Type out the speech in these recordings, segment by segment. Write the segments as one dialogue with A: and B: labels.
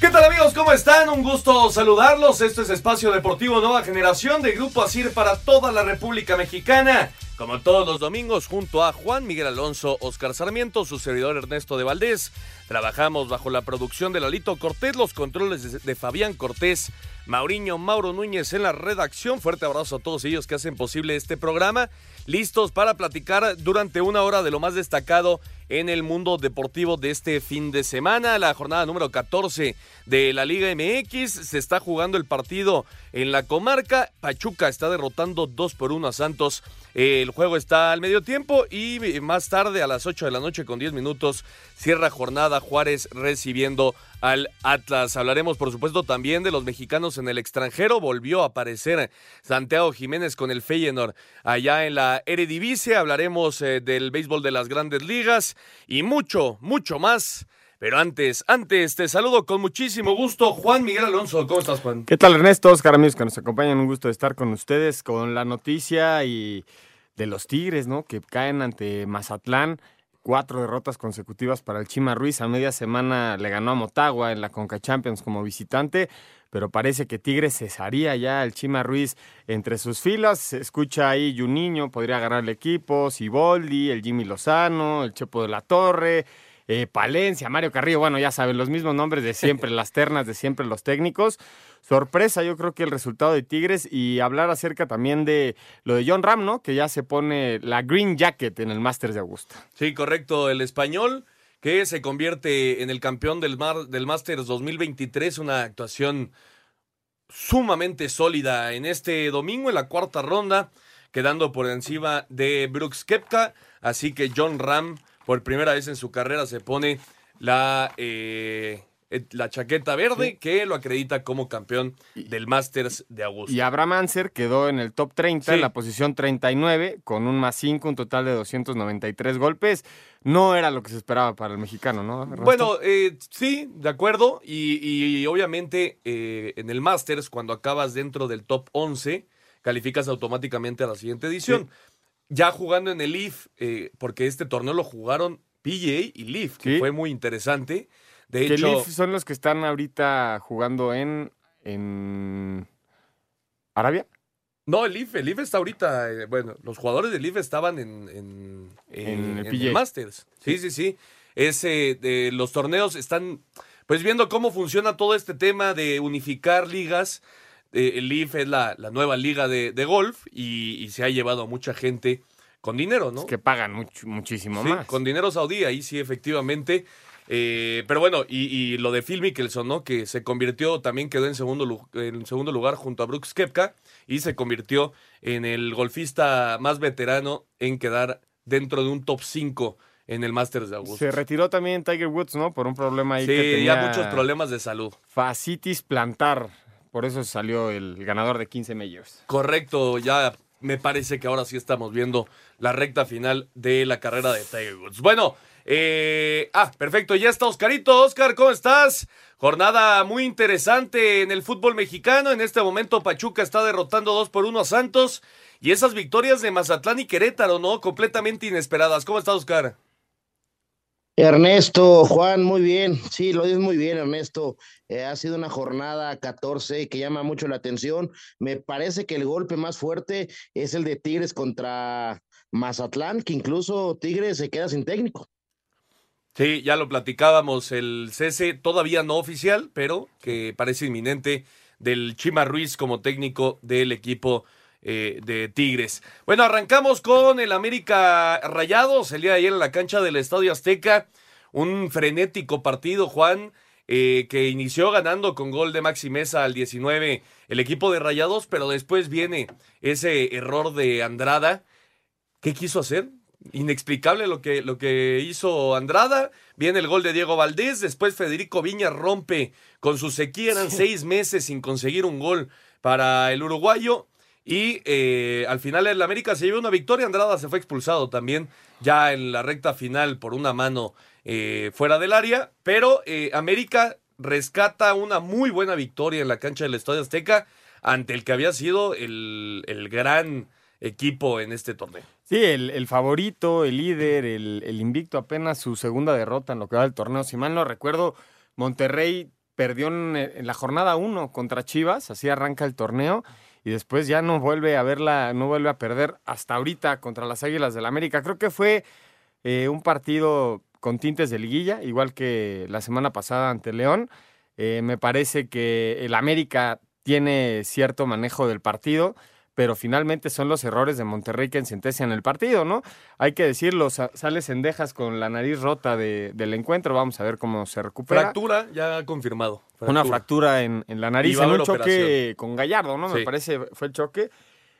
A: ¿Qué tal amigos? ¿Cómo están? Un gusto saludarlos. Esto es Espacio Deportivo Nueva Generación de Grupo Asir para toda la República Mexicana. Como todos los domingos, junto a Juan Miguel Alonso, Oscar Sarmiento, su servidor Ernesto de Valdés, trabajamos bajo la producción de Lalito Cortés, los controles de Fabián Cortés, Mauriño Mauro Núñez en la redacción. Fuerte abrazo a todos ellos que hacen posible este programa. Listos para platicar durante una hora de lo más destacado en el mundo deportivo de este fin de semana. La jornada número 14 de la Liga MX. Se está jugando el partido en la comarca. Pachuca está derrotando 2 por 1 a Santos. El juego está al medio tiempo y más tarde a las 8 de la noche con 10 minutos cierra jornada Juárez recibiendo al Atlas. Hablaremos por supuesto también de los mexicanos en el extranjero. Volvió a aparecer Santiago Jiménez con el Feyenoord allá en la Eredivisie. Hablaremos eh, del béisbol de las grandes ligas y mucho, mucho más. Pero antes, antes, te saludo con muchísimo gusto, Juan Miguel Alonso. ¿Cómo estás, Juan?
B: ¿Qué tal, Ernesto? Oscar, amigos que nos acompañan, un gusto estar con ustedes con la noticia y de los Tigres, ¿no? Que caen ante Mazatlán. Cuatro derrotas consecutivas para el Chima Ruiz. A media semana le ganó a Motagua en la Conca Champions como visitante, pero parece que Tigres cesaría ya el Chima Ruiz entre sus filas. Se escucha ahí Juninho, podría agarrar el equipo, Siboldi, el Jimmy Lozano, el Chepo de la Torre, eh, Palencia, Mario Carrillo, bueno, ya saben, los mismos nombres de siempre, las ternas de siempre los técnicos. Sorpresa, yo creo que el resultado de Tigres y hablar acerca también de lo de John Ram, ¿no? Que ya se pone la green jacket en el Masters de Augusta.
A: Sí, correcto, el español que se convierte en el campeón del, Mar, del Masters 2023, una actuación sumamente sólida en este domingo en la cuarta ronda, quedando por encima de Brooks Kepka, así que John Ram por primera vez en su carrera se pone la, eh, la chaqueta verde
B: Sí.
A: que lo acredita como campeón del Masters de Augusta.
B: Y Abraham Anser quedó en el top 30,
A: Sí.
B: en la posición 39, con un más 5, un total de 293 golpes. No era lo que se esperaba para el mexicano, ¿no? Ernesto?
A: Bueno, eh, sí, de acuerdo. Y, y obviamente eh, en el Masters, cuando acabas dentro del top 11, calificas automáticamente a la siguiente edición. Ya jugando en el Leaf, eh, porque este torneo lo jugaron PGA y Leaf, que
B: Sí.
A: fue muy interesante. De
B: que
A: hecho,
B: Leaf son los que están ahorita jugando en, en Arabia.
A: no, el Leaf, el Leaf está ahorita, eh, bueno, los jugadores del Leaf estaban en, en, eh,
B: En el.
A: Masters. Sí, sí, sí. Ese, de, los torneos están, pues viendo cómo funciona todo este tema de unificar ligas. Eh, el Leaf es la, la nueva liga de, de golf y, y se ha llevado a mucha gente con dinero, ¿no?
B: Que pagan much- muchísimo
A: Sí,
B: más.
A: con dinero saudí, ahí sí, efectivamente. Eh, pero bueno, y, y lo de Phil Mickelson, ¿no? Que se convirtió, también quedó en segundo, en segundo lugar junto a Brooks Kepka y se convirtió en el golfista más veterano en quedar dentro de un top 5 en el Masters de Augusta.
B: Se retiró también Tiger Woods, ¿no? Por un problema ahí
A: Sí,
B: que tenía
A: ya muchos problemas de salud.
B: Fascitis plantar. Por eso salió el ganador de 15 majors.
A: Correcto, ya me parece que ahora sí estamos viendo la recta final de la carrera de Tiger Woods. Bueno, eh, ah, perfecto, ya está Oscarito. Oscar, ¿cómo estás? Jornada muy interesante en el fútbol mexicano. En este momento Pachuca está derrotando 2 por 1 a Santos. Y esas victorias de Mazatlán y Querétaro, ¿no? Completamente inesperadas. ¿Cómo estás, Oscar?
C: Ernesto, Juan, muy bien. Sí, lo dices muy bien, Ernesto. Eh, ha sido una jornada 14 que llama mucho la atención. Me parece que el golpe más fuerte es el de Tigres contra Mazatlán, que incluso Tigres se queda sin técnico.
A: Sí, ya lo platicábamos, el cese todavía no oficial, pero que parece inminente del Chima Ruiz como técnico del equipo eh, de Tigres. Bueno, arrancamos con el América Rayados, el día de ayer en la cancha del Estadio Azteca. Un frenético partido, Juan, eh, que inició ganando con gol de Maxi Mesa al 19 el equipo de Rayados, pero después viene ese error de Andrada. ¿Qué quiso hacer? Inexplicable lo que, lo que hizo Andrada. Viene el gol de Diego Valdés. Después Federico Viña rompe con su sequía. Eran seis meses sin conseguir un gol para el uruguayo. Y eh, al final el América se llevó una victoria. Andrada se fue expulsado también ya en la recta final por una mano eh, fuera del área. Pero eh, América rescata una muy buena victoria en la cancha del Estadio Azteca ante el que había sido el, el gran equipo en este torneo.
B: Sí, el, el favorito, el líder, el, invicto, apenas su segunda derrota en lo que va del torneo. Si mal no recuerdo, Monterrey perdió en, en la jornada 1 contra Chivas, así arranca el torneo, y después ya no vuelve a verla, no vuelve a perder hasta ahorita contra las Águilas del la América. Creo que fue eh, un partido con tintes de liguilla, igual que la semana pasada ante León. Eh, me parece que el América tiene cierto manejo del partido pero finalmente son los errores de Monterrey que sentencian el partido, ¿no? Hay que decirlo, sale Sendejas con la nariz rota de, del encuentro, vamos a ver cómo se recupera.
A: Fractura, ya confirmado.
B: Fractura. Una fractura en, en la nariz, en un choque con Gallardo, ¿no? Sí. Me parece fue el choque.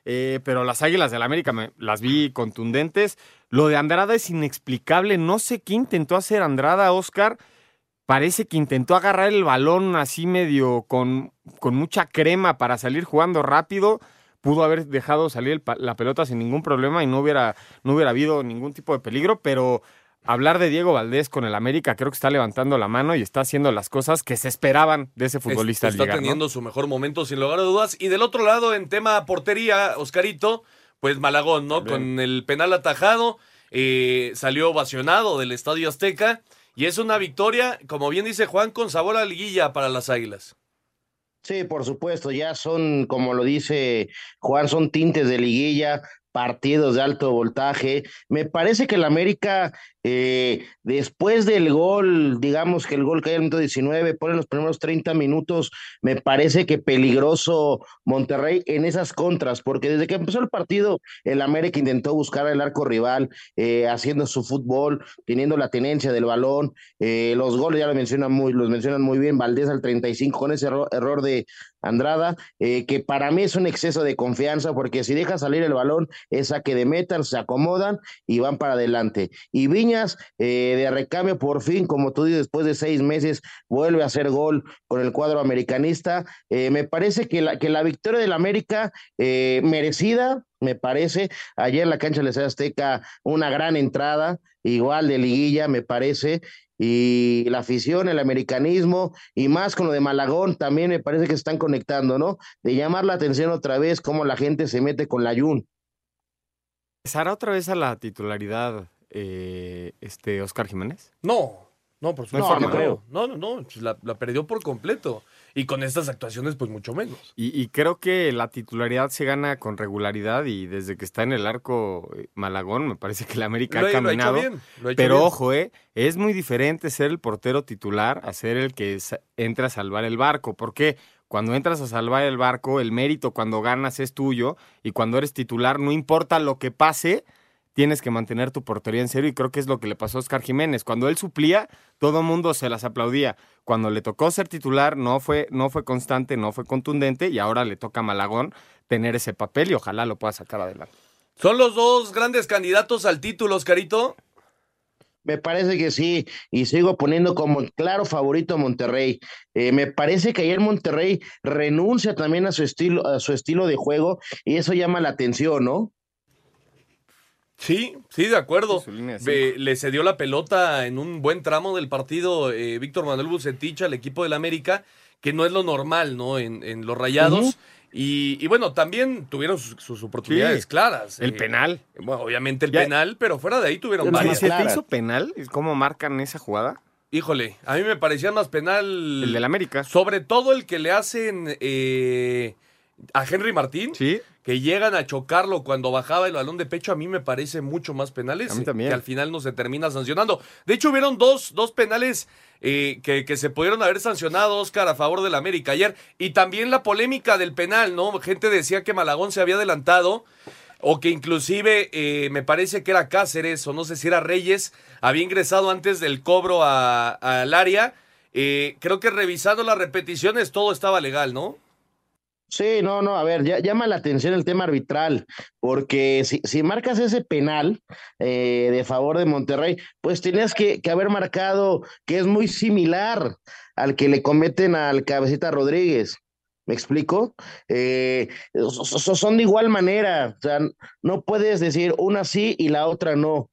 B: Eh, pero las Águilas del América me, las vi contundentes. Lo de Andrada es inexplicable. No sé qué intentó hacer Andrada, Oscar. Parece que intentó agarrar el balón así medio con, con mucha crema para salir jugando rápido pudo haber dejado salir la pelota sin ningún problema y no hubiera, no hubiera habido ningún tipo de peligro, pero hablar de Diego Valdés con el América creo que está levantando la mano y está haciendo las cosas que se esperaban de ese futbolista.
A: Es, está
B: llegar,
A: teniendo
B: ¿no?
A: su mejor momento sin lugar a dudas. Y del otro lado, en tema portería, Oscarito, pues Malagón, ¿no? Bien. Con el penal atajado, eh, salió ovacionado del Estadio Azteca. Y es una victoria, como bien dice Juan, con sabor a liguilla para las Águilas.
C: Sí, por supuesto, ya son, como lo dice Juan, son tintes de liguilla, partidos de alto voltaje. Me parece que el América, eh, después del gol, digamos que el gol cae en minuto 19, pone los primeros 30 minutos, me parece que peligroso Monterrey en esas contras, porque desde que empezó el partido, el América intentó buscar el arco rival, eh, haciendo su fútbol, teniendo la tenencia del balón. Eh, los goles ya lo mencionan muy, los mencionan muy bien, Valdés al 35 con ese error, error de Andrada, eh, que para mí es un exceso de confianza, porque si deja salir el balón, es a que de metan, se acomodan y van para adelante. Y Viñas, eh, de recambio, por fin, como tú dices, después de seis meses, vuelve a hacer gol con el cuadro americanista. Eh, me parece que la, que la victoria del América, merecida, me parece. Ayer en la cancha de la Azteca, una gran entrada, igual de liguilla, me parece y la afición, el americanismo y más con lo de Malagón también me parece que se están conectando, ¿no? De llamar la atención otra vez cómo la gente se mete con la Jun.
B: ¿Pasará otra vez a la titularidad eh, este Oscar Jiménez?
A: No, no, por supuesto.
C: No, no, creo.
A: no, no, no, la, la perdió por completo. Y con estas actuaciones, pues mucho menos.
B: Y, y, creo que la titularidad se gana con regularidad y desde que está en el arco eh, Malagón, me parece que la América
A: lo,
B: ha caminado.
A: Lo ha hecho bien, lo ha hecho
B: pero
A: bien.
B: ojo, eh, es muy diferente ser el portero titular a ser el que entra a salvar el barco. ¿Por qué? Cuando entras a salvar el barco, el mérito cuando ganas es tuyo y cuando eres titular, no importa lo que pase, tienes que mantener tu portería en cero y creo que es lo que le pasó a Oscar Jiménez. Cuando él suplía, todo el mundo se las aplaudía. Cuando le tocó ser titular, no fue, no fue constante, no fue contundente y ahora le toca a Malagón tener ese papel y ojalá lo pueda sacar adelante.
A: ¿Son los dos grandes candidatos al título, Oscarito?
C: Me parece que sí, y sigo poniendo como claro favorito a Monterrey. Eh, me parece que ayer Monterrey renuncia también a su estilo, a su estilo de juego, y eso llama la atención, ¿no?
A: Sí, sí, de acuerdo. Ve, le cedió la pelota en un buen tramo del partido eh, Víctor Manuel Bucetich al equipo del América, que no es lo normal, ¿no? En, en los rayados. Uh -huh. y, y, bueno, también tuvieron sus, sus oportunidades sí, claras.
B: El eh, penal.
A: Bueno, obviamente el ya, penal, pero fuera de ahí tuvieron varias.
B: ¿Se te hizo penal? ¿Cómo marcan esa jugada?
A: Híjole, a mí me parecía más penal.
B: El del América.
A: Sobre todo el que le hacen. Eh, a Henry Martín,
B: Sí.
A: Que llegan a chocarlo cuando bajaba el balón de pecho, a mí me parece mucho más penales
B: A mí también.
A: que al final no se termina sancionando. De hecho, hubieron dos, dos penales eh, que, que se pudieron haber sancionado, Oscar, a favor del América ayer. Y también la polémica del penal, ¿no? Gente decía que Malagón se había adelantado. O que inclusive eh, me parece que era Cáceres, o no sé si era Reyes, había ingresado antes del cobro a- al área. Eh, creo que revisando las repeticiones todo estaba legal, ¿no?
C: Sí, no, no, a ver, llama la atención el tema arbitral, porque si, si marcas ese penal eh, de favor de Monterrey, pues tenías que, que haber marcado que es muy similar al que le cometen al Cabecita Rodríguez. ¿Me explico? Eh, so- so- son de igual manera, o sea, no puedes decir una sí y la otra no.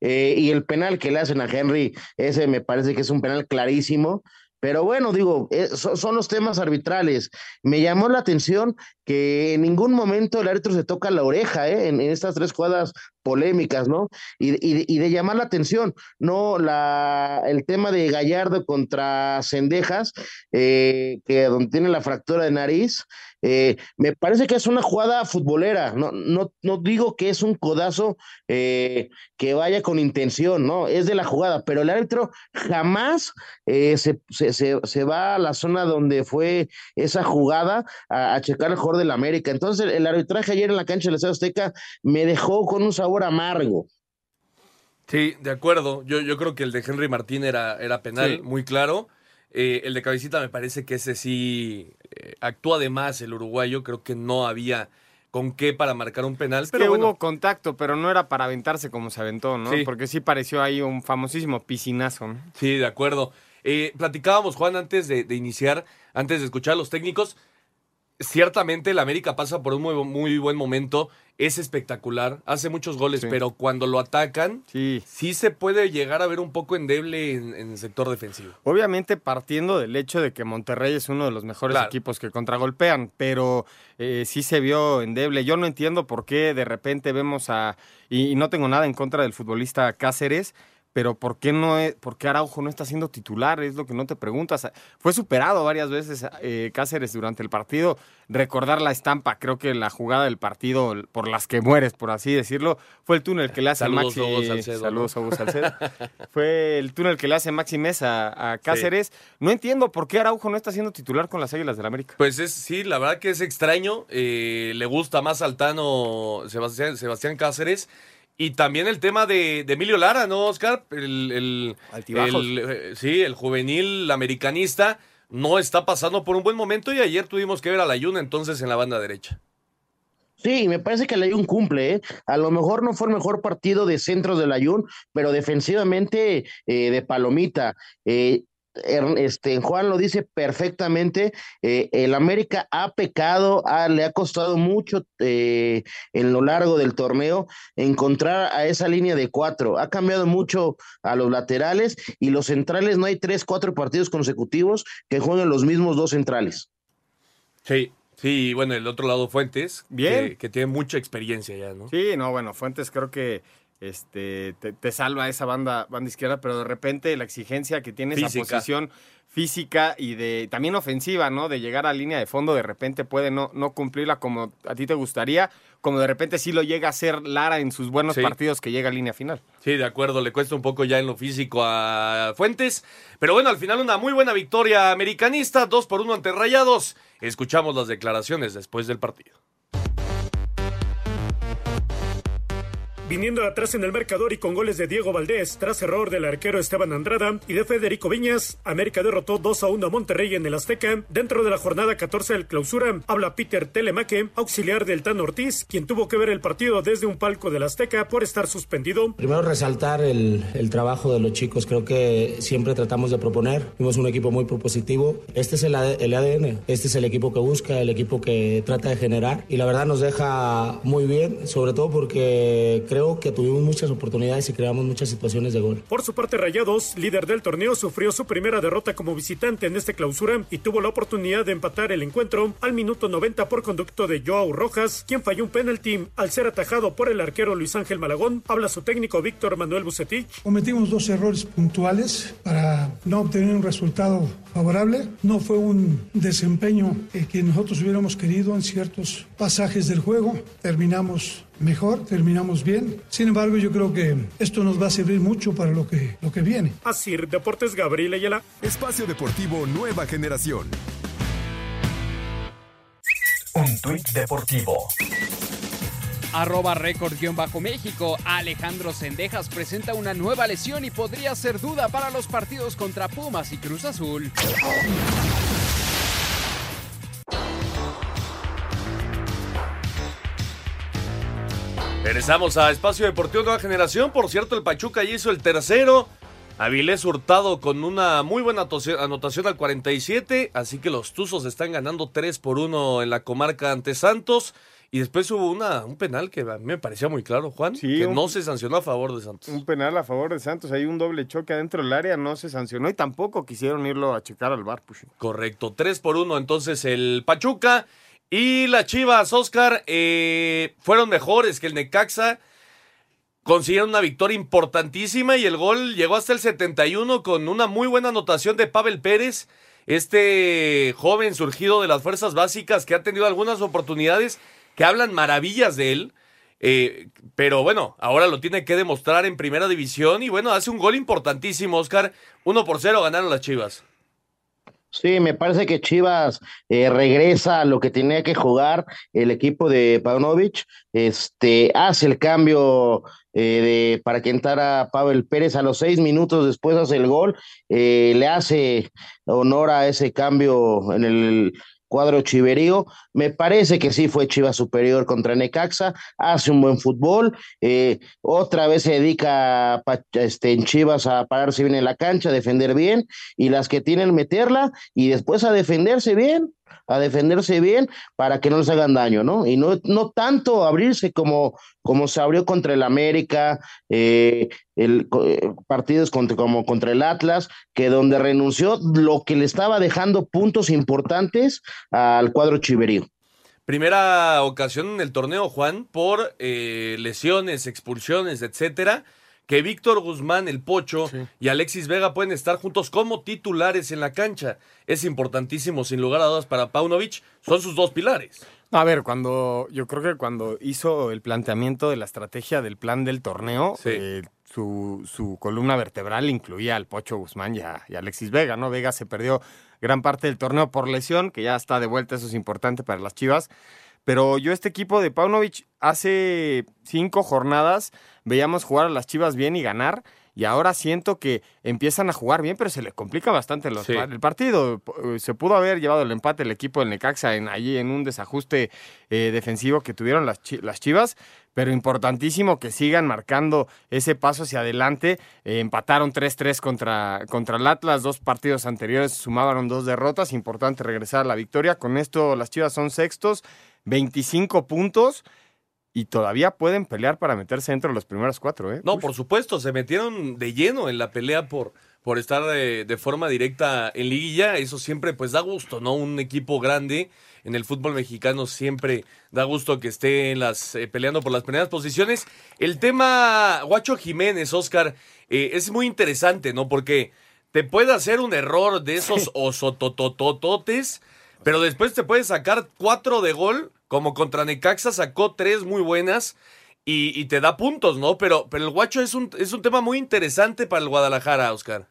C: Eh, y el penal que le hacen a Henry, ese me parece que es un penal clarísimo. Pero bueno, digo, eh, so- son los temas arbitrales. Me llamó la atención que en ningún momento el árbitro se toca la oreja ¿eh? en, estas tres jugadas polémicas, ¿no? Y de llamar la atención, no la, el tema de Gallardo contra Cendejas, eh, que donde tiene la fractura de nariz, eh, me parece que es una jugada futbolera, no, no, no digo que es un codazo eh, que vaya con intención, ¿no? Es de la jugada, pero el árbitro jamás eh, se, se, se, se va a la zona donde fue esa jugada a, a checar el jugador del América. Entonces, el arbitraje ayer en la cancha del Estadio Azteca me dejó con un sabor amargo.
A: Sí, de acuerdo. Yo, yo creo que el de Henry Martín era, era penal,
B: Sí.
A: muy claro. Eh, el de Cabecita me parece que ese sí eh, actúa de más el uruguayo. Creo que no había con qué para marcar un penal.
B: Es
A: pero
B: que
A: bueno,
B: hubo contacto, pero no era para aventarse como se aventó, ¿no?
A: Sí.
B: Porque sí pareció ahí un famosísimo piscinazo, ¿no?
A: sí, de acuerdo. Eh, platicábamos, Juan, antes de, de iniciar, antes de escuchar a los técnicos. Ciertamente el América pasa por un muy, muy buen momento. Es espectacular, hace muchos goles,
B: Sí.
A: pero cuando lo atacan,
B: Sí.
A: sí se puede llegar a ver un poco endeble en, en el sector defensivo.
B: Obviamente partiendo del hecho de que Monterrey es uno de los mejores
A: Claro.
B: equipos que contragolpean, pero eh, sí se vio endeble. Yo no entiendo por qué de repente vemos a, y, y no tengo nada en contra del futbolista Cáceres, pero ¿por qué, no es- por qué Araujo no está siendo titular? Es lo que no te preguntas. Fue superado varias veces eh, Cáceres durante el partido. Recordar la estampa, creo que la jugada del partido por las que mueres, por así decirlo, fue el túnel que le hace
A: Saludos,
B: Maxi.
A: Hugo Salcedo,
B: Saludos a Hugo Salcedo. fue el túnel que le hace Maxi Mesa a Cáceres. No entiendo por qué Araujo no está siendo titular con las Águilas del América.
A: Pues es, sí, la verdad que es extraño. eh, le gusta más Altano Sebastián, Sebastián Cáceres. Y también el tema de, de Emilio Lara, ¿no, Oscar? El, el- el, eh, sí, el juvenil americanista no está pasando por un buen momento y ayer tuvimos que ver a la Yuna entonces en la banda derecha.
C: Sí, me parece que el Ayun cumple, ¿eh? A lo mejor no fue el mejor partido de centros del Ayun, pero defensivamente eh, de palomita. Eh, este, Juan lo dice perfectamente, eh, el América ha pecado, ha- le ha costado mucho eh, en lo largo del torneo encontrar a esa línea de cuatro, ha cambiado mucho a los laterales y los centrales, no hay tres, cuatro partidos consecutivos que jueguen los mismos dos centrales.
A: Sí, sí, y bueno, el otro lado Fuentes,
B: Bien.
A: Que, que tiene mucha experiencia ya, ¿no?
B: Sí, no, bueno, Fuentes creo que este, te, te salva esa banda, banda izquierda, pero de repente la exigencia que tiene esa posición física y de también ofensiva, ¿no? De llegar a línea de fondo, de repente puede no, no cumplirla como a ti te gustaría, como de repente sí lo llega a hacer Lara en sus buenos
A: Sí.
B: partidos que llega a línea final.
A: Sí, de acuerdo, le cuesta un poco ya en lo físico a Fuentes. Pero bueno, al final una muy buena victoria americanista, dos por uno ante Rayados. Escuchamos las declaraciones después del partido.
D: Viniendo atrás en el marcador y con goles de Diego Valdés, tras error del arquero Esteban Andrada y de Federico Viñas, América derrotó 2 a 1 a Monterrey en el Azteca. Dentro de la jornada 14 del clausura, habla Peter Telemaque, auxiliar del Tan Ortiz, quien tuvo que ver el partido desde un palco del Azteca por estar suspendido.
E: Primero resaltar el, el trabajo de los chicos, creo que siempre tratamos de proponer, fuimos un equipo muy propositivo, este es el, AD el ADN, este es el equipo que busca, el equipo que trata de generar. Y la verdad nos deja muy bien, sobre todo porque creo que tuvimos muchas oportunidades y creamos muchas situaciones de gol.
D: Por su parte, Rayados, líder del torneo, sufrió su primera derrota como visitante en este clausura y tuvo la oportunidad de empatar el encuentro al minuto 90 por conducto de Joao Rojas, quien falló un penalti al ser atajado por el arquero Luis Ángel Malagón. Habla su técnico Víctor Manuel Bucetich.
F: Cometimos dos errores puntuales para no obtener un resultado favorable. No fue un desempeño eh, que nosotros hubiéramos querido en ciertos pasajes del juego. Terminamos mejor, terminamos bien. Sin embargo, yo creo que esto nos va a servir mucho para lo que, lo que viene.
D: Así, Deportes Gabriel Ayala.
G: Espacio Deportivo Nueva Generación.
H: Un tuit deportivo.
I: Arroba récord-méxico. Alejandro Sendejas presenta una nueva lesión y podría ser duda para los partidos contra Pumas y Cruz Azul.
A: Regresamos a Espacio Deportivo Nueva Generación. Por cierto, el Pachuca ya hizo el tercero. Avilés Hurtado con una muy buena anotación al 47. Así que los Tuzos están ganando 3 por 1 en la comarca ante Santos. Y después hubo una, un penal que a mí me parecía muy claro, Juan, que no se sancionó a favor de Santos.
B: Un penal a favor de Santos, hay un doble choque adentro del área, no se sancionó y tampoco quisieron irlo a checar al bar. Pues.
A: Correcto, 3 por 1 entonces el Pachuca. Y las Chivas, Oscar, eh, fueron mejores que el Necaxa. Consiguieron una victoria importantísima y el gol llegó hasta el 71 con una muy buena anotación de Pavel Pérez, este joven surgido de las fuerzas básicas que ha tenido algunas oportunidades que hablan maravillas de él. Eh, pero bueno, ahora lo tiene que demostrar en primera división y bueno, hace un gol importantísimo, Oscar. 1 por 0 ganaron las Chivas.
C: Sí, me parece que Chivas eh, regresa a lo que tenía que jugar el equipo de Paunovic, este, hace el cambio eh, de, para que entrara Pavel Pérez a los seis minutos después hace el gol, le hace honor a ese cambio en el cuadro chiverío. Me parece que sí fue Chivas superior contra Necaxa, hace un buen fútbol, eh, otra vez se dedica este, en Chivas a pararse bien en la cancha, a defender bien, y las que tienen meterla y después a defenderse bien a defenderse bien para que no les hagan daño, ¿no? Y no, no tanto abrirse como, como se abrió contra el América, eh, el, eh, partidos contra, como contra el Atlas, que donde renunció lo que le estaba dejando puntos importantes al cuadro chiverío.
A: Primera ocasión en el torneo, Juan, por eh, lesiones, expulsiones, etcétera que Víctor Guzmán, el Pocho y Alexis Vega pueden estar juntos como titulares en la cancha. Es importantísimo, sin lugar a dudas, para Paunovic. Son sus dos pilares.
B: A ver, cuando yo creo que cuando hizo el planteamiento de la estrategia del plan del torneo, eh, su, su, columna vertebral incluía al Pocho Guzmán y a, y a, Alexis Vega, ¿no? Vega se perdió gran parte del torneo por lesión, que ya está de vuelta, eso es importante para las Chivas. Pero yo este equipo de Paunovic hace cinco jornadas veíamos jugar a las Chivas bien y ganar. Y ahora siento que empiezan a jugar bien, pero se les complica bastante los, el partido. Eh, se pudo haber llevado el empate el equipo del Necaxa en, allí en un desajuste eh, defensivo que tuvieron las, las Chivas, pero importantísimo que sigan marcando ese paso hacia adelante. Eh, empataron 3-3 contra, contra el Atlas, dos partidos anteriores sumaban dos derrotas, importante regresar a la victoria. Con esto las Chivas son sextos, 25 puntos y todavía pueden pelear para meterse dentro de los primeros cuatro, ¿eh?
A: No, por supuesto, se metieron de lleno en la pelea por, por estar de, forma directa en liguilla. Eso siempre pues da gusto, ¿no? Un equipo grande en el fútbol mexicano siempre da gusto que esté en las, eh, peleando por las primeras posiciones. El tema Guacho Jiménez, Oscar, eh, es muy interesante, ¿no? Porque te puede hacer un error de esos osototototes, pero después te puede sacar cuatro de gol como contra Necaxa sacó tres muy buenas y, te da puntos, ¿no? Pero, pero el guacho es un, es un tema muy interesante para el Guadalajara, Oscar.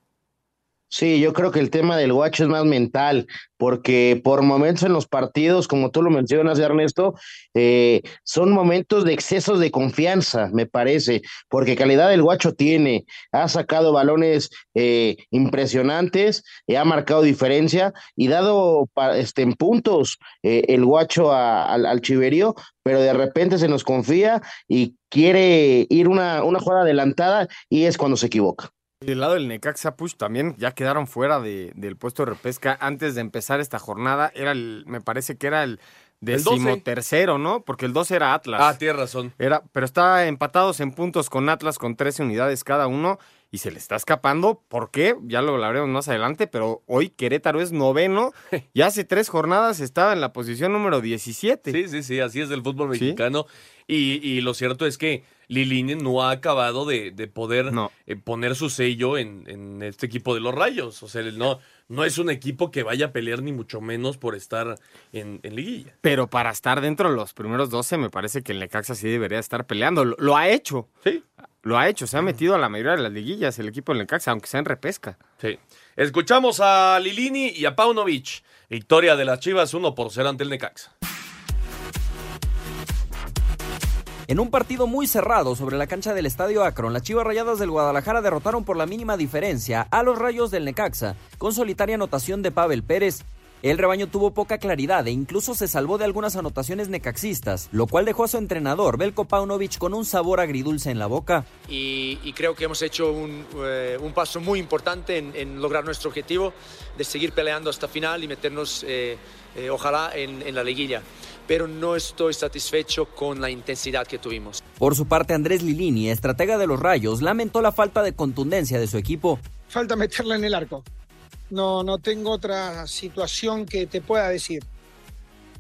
C: Sí, yo creo que el tema del guacho es más mental, porque por momentos en los partidos, como tú lo mencionas, Ernesto, eh, son momentos de excesos de confianza, me parece, porque calidad del guacho tiene, ha sacado balones eh, impresionantes, ha marcado diferencia y dado este, en puntos eh, el guacho al, al chiverío, pero de repente se nos confía y quiere ir una, una jugada adelantada y es cuando se equivoca.
B: Del lado del Necaxa Push también ya quedaron fuera de, del puesto de repesca antes de empezar esta jornada. Era el, me parece que era el decimotercero, ¿no? Porque el 12 era Atlas.
A: Ah, tienes razón.
B: Era, pero está empatados en puntos con Atlas con 13 unidades cada uno y se le está escapando. ¿Por qué? Ya lo hablaremos más adelante, pero hoy Querétaro es noveno y hace tres jornadas estaba en la posición número 17.
A: Sí, sí, sí, así es el fútbol mexicano. Y, y, lo cierto es que Lilini no ha acabado de, de poder eh, poner su sello en, en, este equipo de los Rayos. O sea, no, no es un equipo que vaya a pelear ni mucho menos por estar en, en, liguilla.
B: Pero para estar dentro de los primeros 12 me parece que el Necaxa sí debería estar peleando. Lo, lo ha hecho.
A: Sí.
B: Lo ha hecho. Se ha metido a la mayoría de las liguillas el equipo del Necaxa, aunque sea en repesca.
A: Sí. Escuchamos a Lilini y a Paunovic. Victoria de las Chivas 1 por 0 ante el Necaxa.
J: En un partido muy cerrado sobre la cancha del Estadio Akron, las Chivas Rayadas del Guadalajara derrotaron por la mínima diferencia a los Rayos del Necaxa, con solitaria anotación de Pavel Pérez. El rebaño tuvo poca claridad e incluso se salvó de algunas anotaciones necaxistas, lo cual dejó a su entrenador Belko Paunovic con un sabor agridulce en la boca.
K: Y, creo que hemos hecho un, eh, paso muy importante en, lograr nuestro objetivo de seguir peleando hasta final y meternos, eh, eh, ojalá, en la liguilla pero no estoy satisfecho con la intensidad que tuvimos.
J: Por su parte, Andrés Lilini, estratega de los Rayos, lamentó la falta de contundencia de su equipo.
L: Falta meterla en el arco. No, no tengo otra situación que te pueda decir.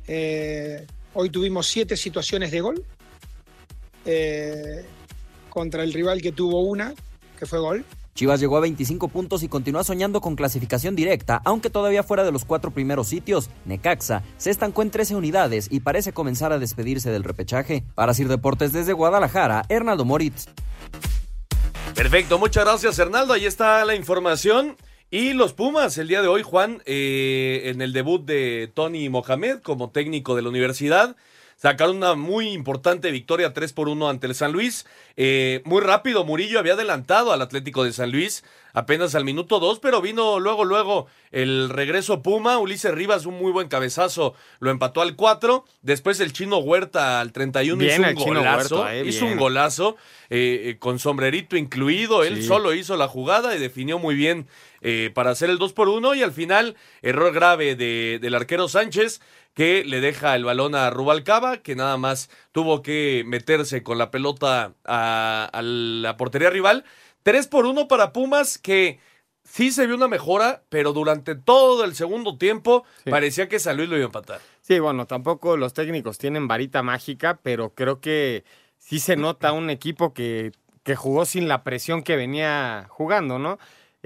L: Eh, hoy tuvimos siete situaciones de gol eh, contra el rival que tuvo una, que fue gol.
J: Chivas llegó a 25 puntos y continúa soñando con clasificación directa, aunque todavía fuera de los cuatro primeros sitios. Necaxa se estancó en 13 unidades y parece comenzar a despedirse del repechaje. Para Sir Deportes desde Guadalajara, Hernaldo Moritz.
A: Perfecto, muchas gracias Hernaldo. Ahí está la información. Y los Pumas, el día de hoy, Juan, eh, en el debut de Tony Mohamed como técnico de la universidad sacaron una muy importante victoria 3 por 1 ante el San Luis. Eh, muy rápido, Murillo había adelantado al Atlético de San Luis apenas al minuto 2, pero vino luego, luego el regreso Puma. Ulises Rivas, un muy buen cabezazo, lo empató al 4. Después el chino Huerta al 31
B: bien,
A: hizo un golazo.
B: Huerta, eh,
A: hizo un golazo eh, con sombrerito incluido. Él
B: Sí.
A: solo hizo la jugada y definió muy bien eh, para hacer el 2 por 1 y al final error grave de, del arquero Sánchez que le deja el balón a Rubalcaba, que nada más tuvo que meterse con la pelota a, a la portería rival. 3 por 1 para Pumas, que sí se vio una mejora, pero durante todo el segundo tiempo parecía que San Luis lo iba a empatar.
B: Sí, bueno, tampoco los técnicos tienen varita mágica, pero creo que sí se nota un equipo que, que jugó sin la presión que venía jugando, ¿no?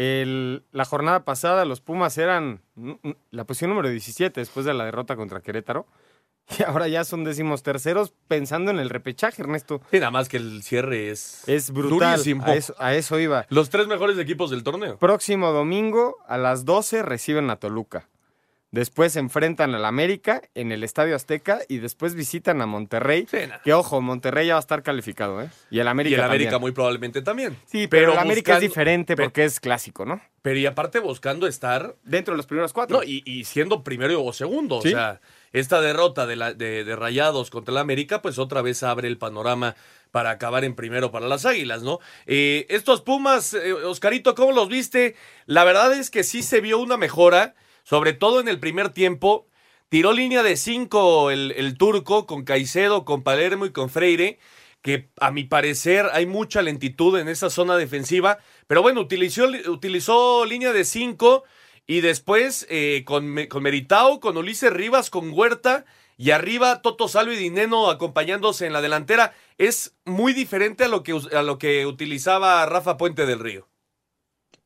B: El- la jornada pasada los Pumas eran la posición número 17 después de la derrota contra Querétaro. Y ahora ya son décimos terceros pensando en el repechaje, Ernesto.
A: Sí, nada más que el cierre es,
B: Es brutal.
A: durísimo.
B: A eso, a eso iba.
A: Los tres mejores equipos del torneo.
B: Próximo domingo a las 12 reciben a Toluca. Después se enfrentan al América en el Estadio Azteca y después visitan a Monterrey. Que ojo, Monterrey ya va a estar calificado, ¿eh? Y el América
A: y el América
B: también.
A: muy probablemente también.
B: Sí, pero, el América
A: buscando-
B: es diferente porque es clásico, ¿no?
A: Pero y aparte buscando estar
B: dentro de los primeros cuatro.
A: No, y, y siendo primero o segundo.
B: Sí.
A: O sea, esta derrota de, la, de, de Rayados contra el América, pues otra vez abre el panorama para acabar en primero para las Águilas, ¿no? Eh, estos Pumas, eh, Oscarito, ¿cómo los viste? La verdad es que sí se vio una mejora, sobre todo en el primer tiempo. Tiró línea de cinco el, el turco con Caicedo, con Palermo y con Freire que a mi parecer hay mucha lentitud en esa zona defensiva, pero bueno, utilizó, utilizó línea de 5 y después eh, con, con Meritao, con Ulises Rivas, con Huerta y arriba Toto Salvo y Dineno acompañándose en la delantera. Es muy diferente a lo que, a lo que utilizaba Rafa Puente del Río.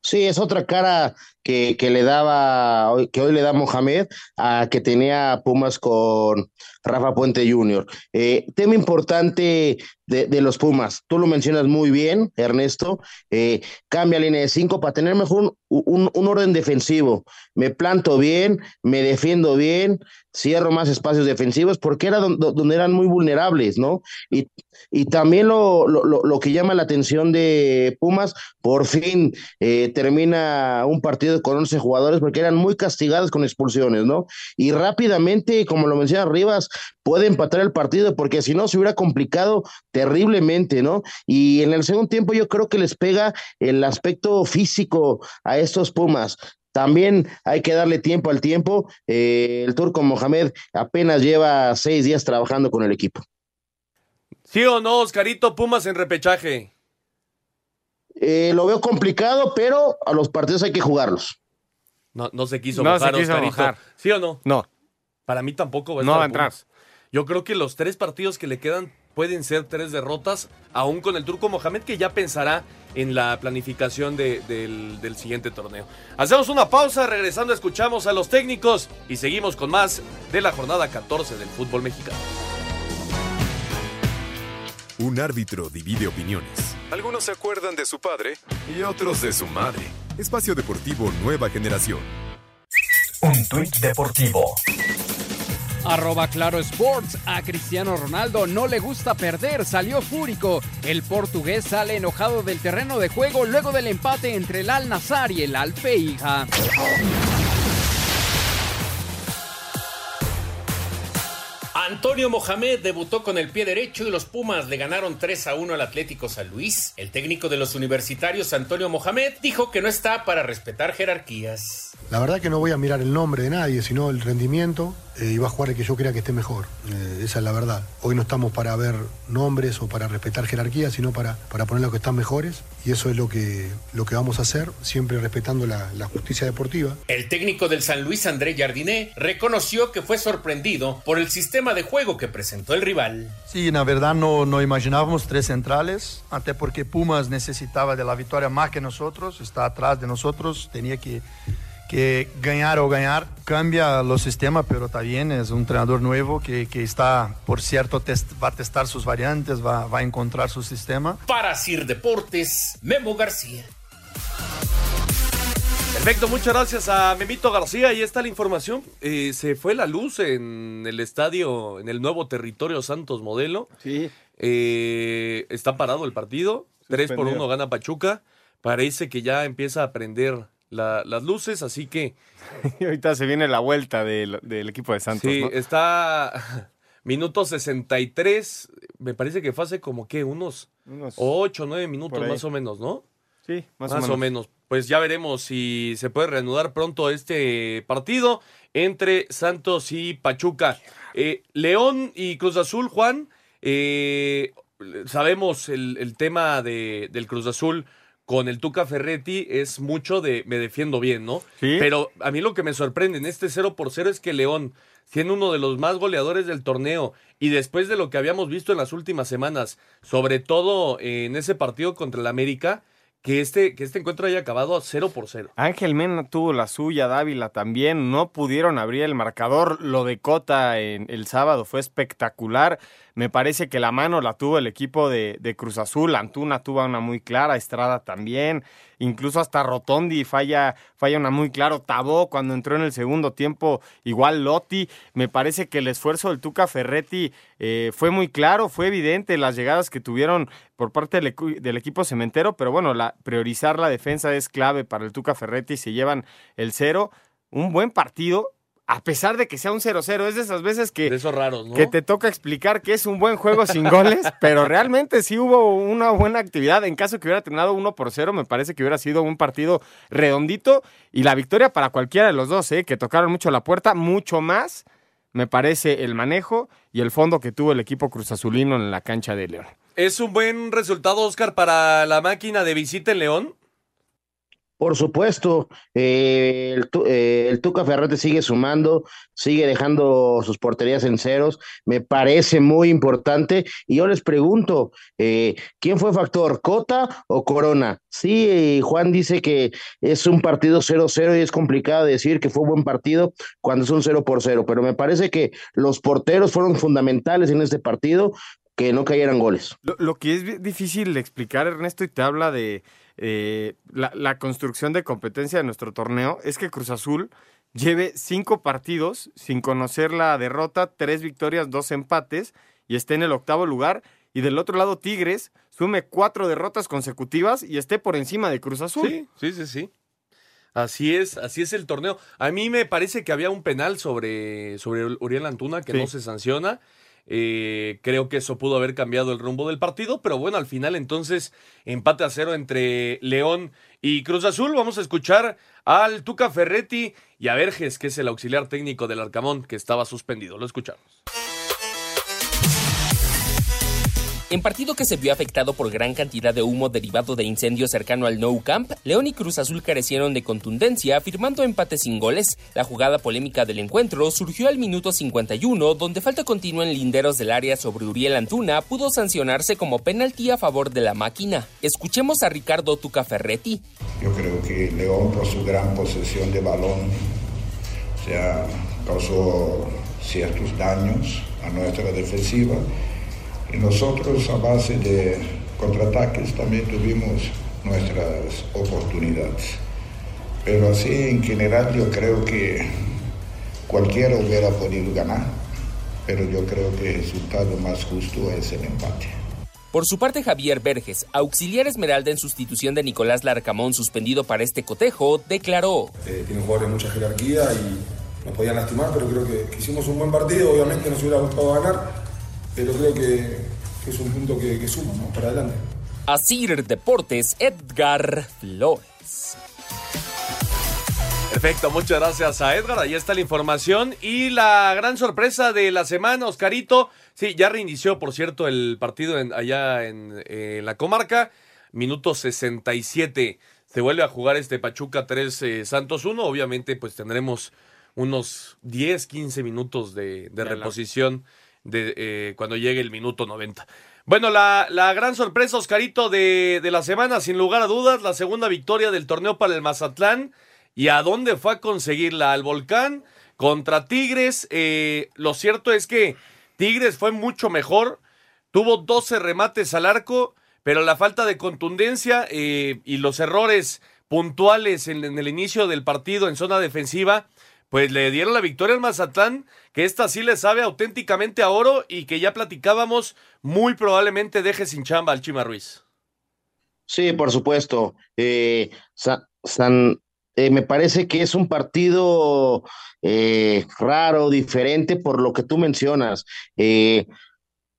C: Sí, es otra cara que, que le daba, que hoy le da Mohamed a que tenía Pumas con Rafa Puente Jr. Eh, tema importante de, de los Pumas, tú lo mencionas muy bien, Ernesto, eh, cambia línea de cinco para tener mejor un, un- orden defensivo. Me planto bien, me defiendo bien, cierro más espacios defensivos porque era don- don- donde, eran muy vulnerables, ¿no? Y, y también lo, lo, lo- lo que llama la atención de Pumas, por fin eh, termina un partido con 11 jugadores porque eran muy castigados con expulsiones, ¿no? Y rápidamente, como lo menciona Rivas, puede empatar el partido porque si no se hubiera complicado terriblemente, ¿no? Y en el segundo tiempo yo creo que les pega el aspecto físico a estos Pumas. También hay que darle tiempo al tiempo. Eh, el turco Mohamed apenas lleva seis días trabajando con el equipo.
A: ¿Sí o no, Oscarito? Pumas en repechaje.
C: Eh, lo veo complicado, pero a los partidos hay que jugarlos.
A: No, no se quiso
B: No se quiso mojar.
A: ¿Sí o no?
B: No.
A: Para mí tampoco va a
B: No
A: estar
B: va a entrar.
A: Pumas. Yo creo que los tres partidos que le quedan pueden ser tres derrotas, aún con el turco Mohamed, que ya pensará en la planificación de- del, del siguiente torneo. Hacemos una pausa, regresando escuchamos a los técnicos y seguimos con más de la jornada 14 del fútbol mexicano.
G: Un árbitro divide opiniones. Algunos se acuerdan de su padre y otros de su madre. Espacio Deportivo Nueva Generación.
H: Un tuit deportivo.
I: Arroba Claro Sports. A Cristiano Ronaldo no le gusta perder, salió fúrico. El portugués sale enojado del terreno de juego luego del empate entre el Al Nazar y el Al Feija.
M: Antonio Mohamed debutó con el pie derecho y los Pumas le ganaron 3 a 1 al Atlético San Luis. El técnico de los universitarios, Antonio Mohamed, dijo que no está para respetar jerarquías.
N: La verdad que no voy a mirar el nombre de nadie, sino el rendimiento eh, y va a jugar el que yo crea que esté mejor. Eh, esa es la verdad. Hoy no estamos para ver nombres o para respetar jerarquías, sino para, para poner los que están mejores y eso es lo que, lo que vamos a hacer, siempre respetando la, la justicia deportiva.
M: El técnico del San Luis, André Jardiné, reconoció que fue sorprendido por el sistema de juego que presentó el rival.
O: Sí, na verdad no, no imaginábamos tres centrales, até porque Pumas necesitaba de la victoria más que nosotros, está atrás de nosotros, tenía que, que ganar o ganar. Cambia los sistemas, pero está bien, es un entrenador nuevo que, que está, por cierto, test- va a testar sus variantes, va, va a encontrar su sistema.
M: Para Sir Deportes, Memo García.
A: Perfecto, muchas gracias a Memito García. Ahí está la información. Eh, se fue la luz en el estadio, en el nuevo territorio Santos Modelo.
B: Sí.
A: Eh, está parado el partido. 3 por. 1 gana Pachuca. Parece que ya empieza a prender la- las luces, así que
B: Y ahorita se viene la vuelta del, del equipo de Santos.
A: sí,
B: ¿no?
A: está minuto 63. Me parece que fue hace como que unos,
B: Unos
A: 8 o 9 minutos más o menos, ¿no?
B: Sí, más,
A: Más, o, menos. Pues ya veremos si se puede reanudar pronto este partido entre Santos y Pachuca. Eh, León y Cruz Azul, Juan. eh, sabemos el, el tema de, del Cruz Azul con el Tuca Ferretti es mucho de me defiendo bien, ¿no?
B: Sí.
A: Pero a mí lo que me sorprende en este 0 por 0 es que León, siendo uno de los más goleadores del torneo y después de lo que habíamos visto en las últimas semanas, sobre todo en ese partido contra el América, que este, que este encuentro haya acabado a 0 por 0.
B: Ángel Mena tuvo la suya, Dávila también. No pudieron abrir el marcador. Lo de Cota en el sábado fue espectacular. Me parece que la mano la tuvo el equipo de, Cruz Azul. Antuna tuvo una muy clara, Estrada también. Incluso hasta Rotondi falla, falla una muy clara. Tabó cuando entró en el segundo tiempo, igual Lotti. Me parece que el esfuerzo del Tuca Ferretti eh, fue muy claro, fue evidente las llegadas que tuvieron por parte del, del equipo cementero, pero bueno, la, priorizar la defensa es clave para el Tuca Ferretti. Se llevan el cero. Un buen partido, a pesar de que sea un 0-0. Es de esas veces que,
A: De esos raros, ¿no?
B: que te toca explicar que es un buen juego sin goles, pero realmente sí hubo una buena actividad. En caso que hubiera terminado 1 por 0, me parece que hubiera sido un partido redondito y la victoria para cualquiera de los dos, ¿eh? que tocaron mucho la puerta, mucho más. Me parece el manejo y el fondo que tuvo el equipo cruzazulino en la cancha de León.
A: ¿Es un buen resultado, Oscar, para la máquina de visita en León?
C: Por supuesto, eh, eh, el Tuca Ferretti sigue sumando, sigue dejando sus porterías en ceros, me parece muy importante. Y yo les pregunto, eh, ¿quién fue factor, Cota o Corona? Sí, Juan dice que es un partido 0-0 y es complicado decir que fue un buen partido cuando es un 0 por 0, pero me parece que los porteros fueron fundamentales en este partido, que no cayeran goles.
B: Lo, lo que es difícil de explicar, Ernesto, y te habla de eh, la, la construcción de competencia de nuestro torneo, es que Cruz Azul lleve cinco partidos sin conocer la derrota, tres victorias, dos empates, y esté en el octavo lugar. Y del otro lado, Tigres sume cuatro derrotas consecutivas y esté por encima de Cruz Azul.
A: Sí, sí, sí, sí. Así es, así es el torneo. A mí me parece que había un penal sobre, sobre Uriel Antuna que
B: Sí.
A: no se sanciona. Eh, creo que eso pudo haber cambiado el rumbo del partido, pero bueno, al final entonces empate a cero entre León y Cruz Azul. Vamos a escuchar al Tuca Ferretti y a Verges, que es el auxiliar técnico del Arcamón, que estaba suspendido. Lo escuchamos.
P: En partido que se vio afectado por gran cantidad de humo derivado de incendio cercano al Nou Camp, León y Cruz Azul carecieron de contundencia, firmando empate sin goles. La jugada polémica del encuentro surgió al minuto 51, donde falta continua en linderos del área sobre Uriel Antuna pudo sancionarse como penalti a favor de la máquina. Escuchemos a Ricardo Tuca Ferretti.
Q: Yo creo que León, por su gran posesión de balón, o sea, causó ciertos daños a nuestra defensiva y nosotros a base de contraataques también tuvimos nuestras oportunidades. Pero así en general yo creo que cualquiera hubiera podido ganar, pero yo creo que el resultado más justo es el empate.
P: Por su parte, Javier Verges, auxiliar Esmeralda en sustitución de Nicolás Larcamón, suspendido para este cotejo, declaró.
R: Eh, tiene un jugador de mucha jerarquía y nos podían lastimar, pero creo que, que hicimos un buen partido. Obviamente nos hubiera gustado ganar, pero creo que, que es un punto que, que suma ¿no? para adelante.
P: Asir Deportes, Edgar Flores.
A: Perfecto, muchas gracias a Edgar. Ahí está la información. Y la gran sorpresa de la semana, Oscarito. Sí, ya reinició, por cierto, el partido en- allá en, eh, la comarca. Minuto 67. Se vuelve a jugar este Pachuca 3 eh, Santos 1. Obviamente, pues tendremos unos 10, 15 minutos de, reposición de, eh, cuando llegue el minuto 90. Bueno, la, gran sorpresa, Oscarito, de, la semana, sin lugar a dudas, la segunda victoria del torneo para el Mazatlán. ¿Y a dónde fue a conseguirla? Al Volcán contra Tigres. Eh, lo cierto es que Tigres fue mucho mejor. Tuvo 12 remates al arco, pero la falta de contundencia eh, y los errores puntuales en el inicio del partido en zona defensiva, pues le dieron la victoria al Mazatlán, que esta sí le sabe auténticamente a oro y que ya platicábamos, muy probablemente deje sin chamba al Chima Ruiz.
C: Sí, por supuesto. Eh, Sa- San, eh, me parece que es un partido eh, raro, diferente por lo que tú mencionas. Eh,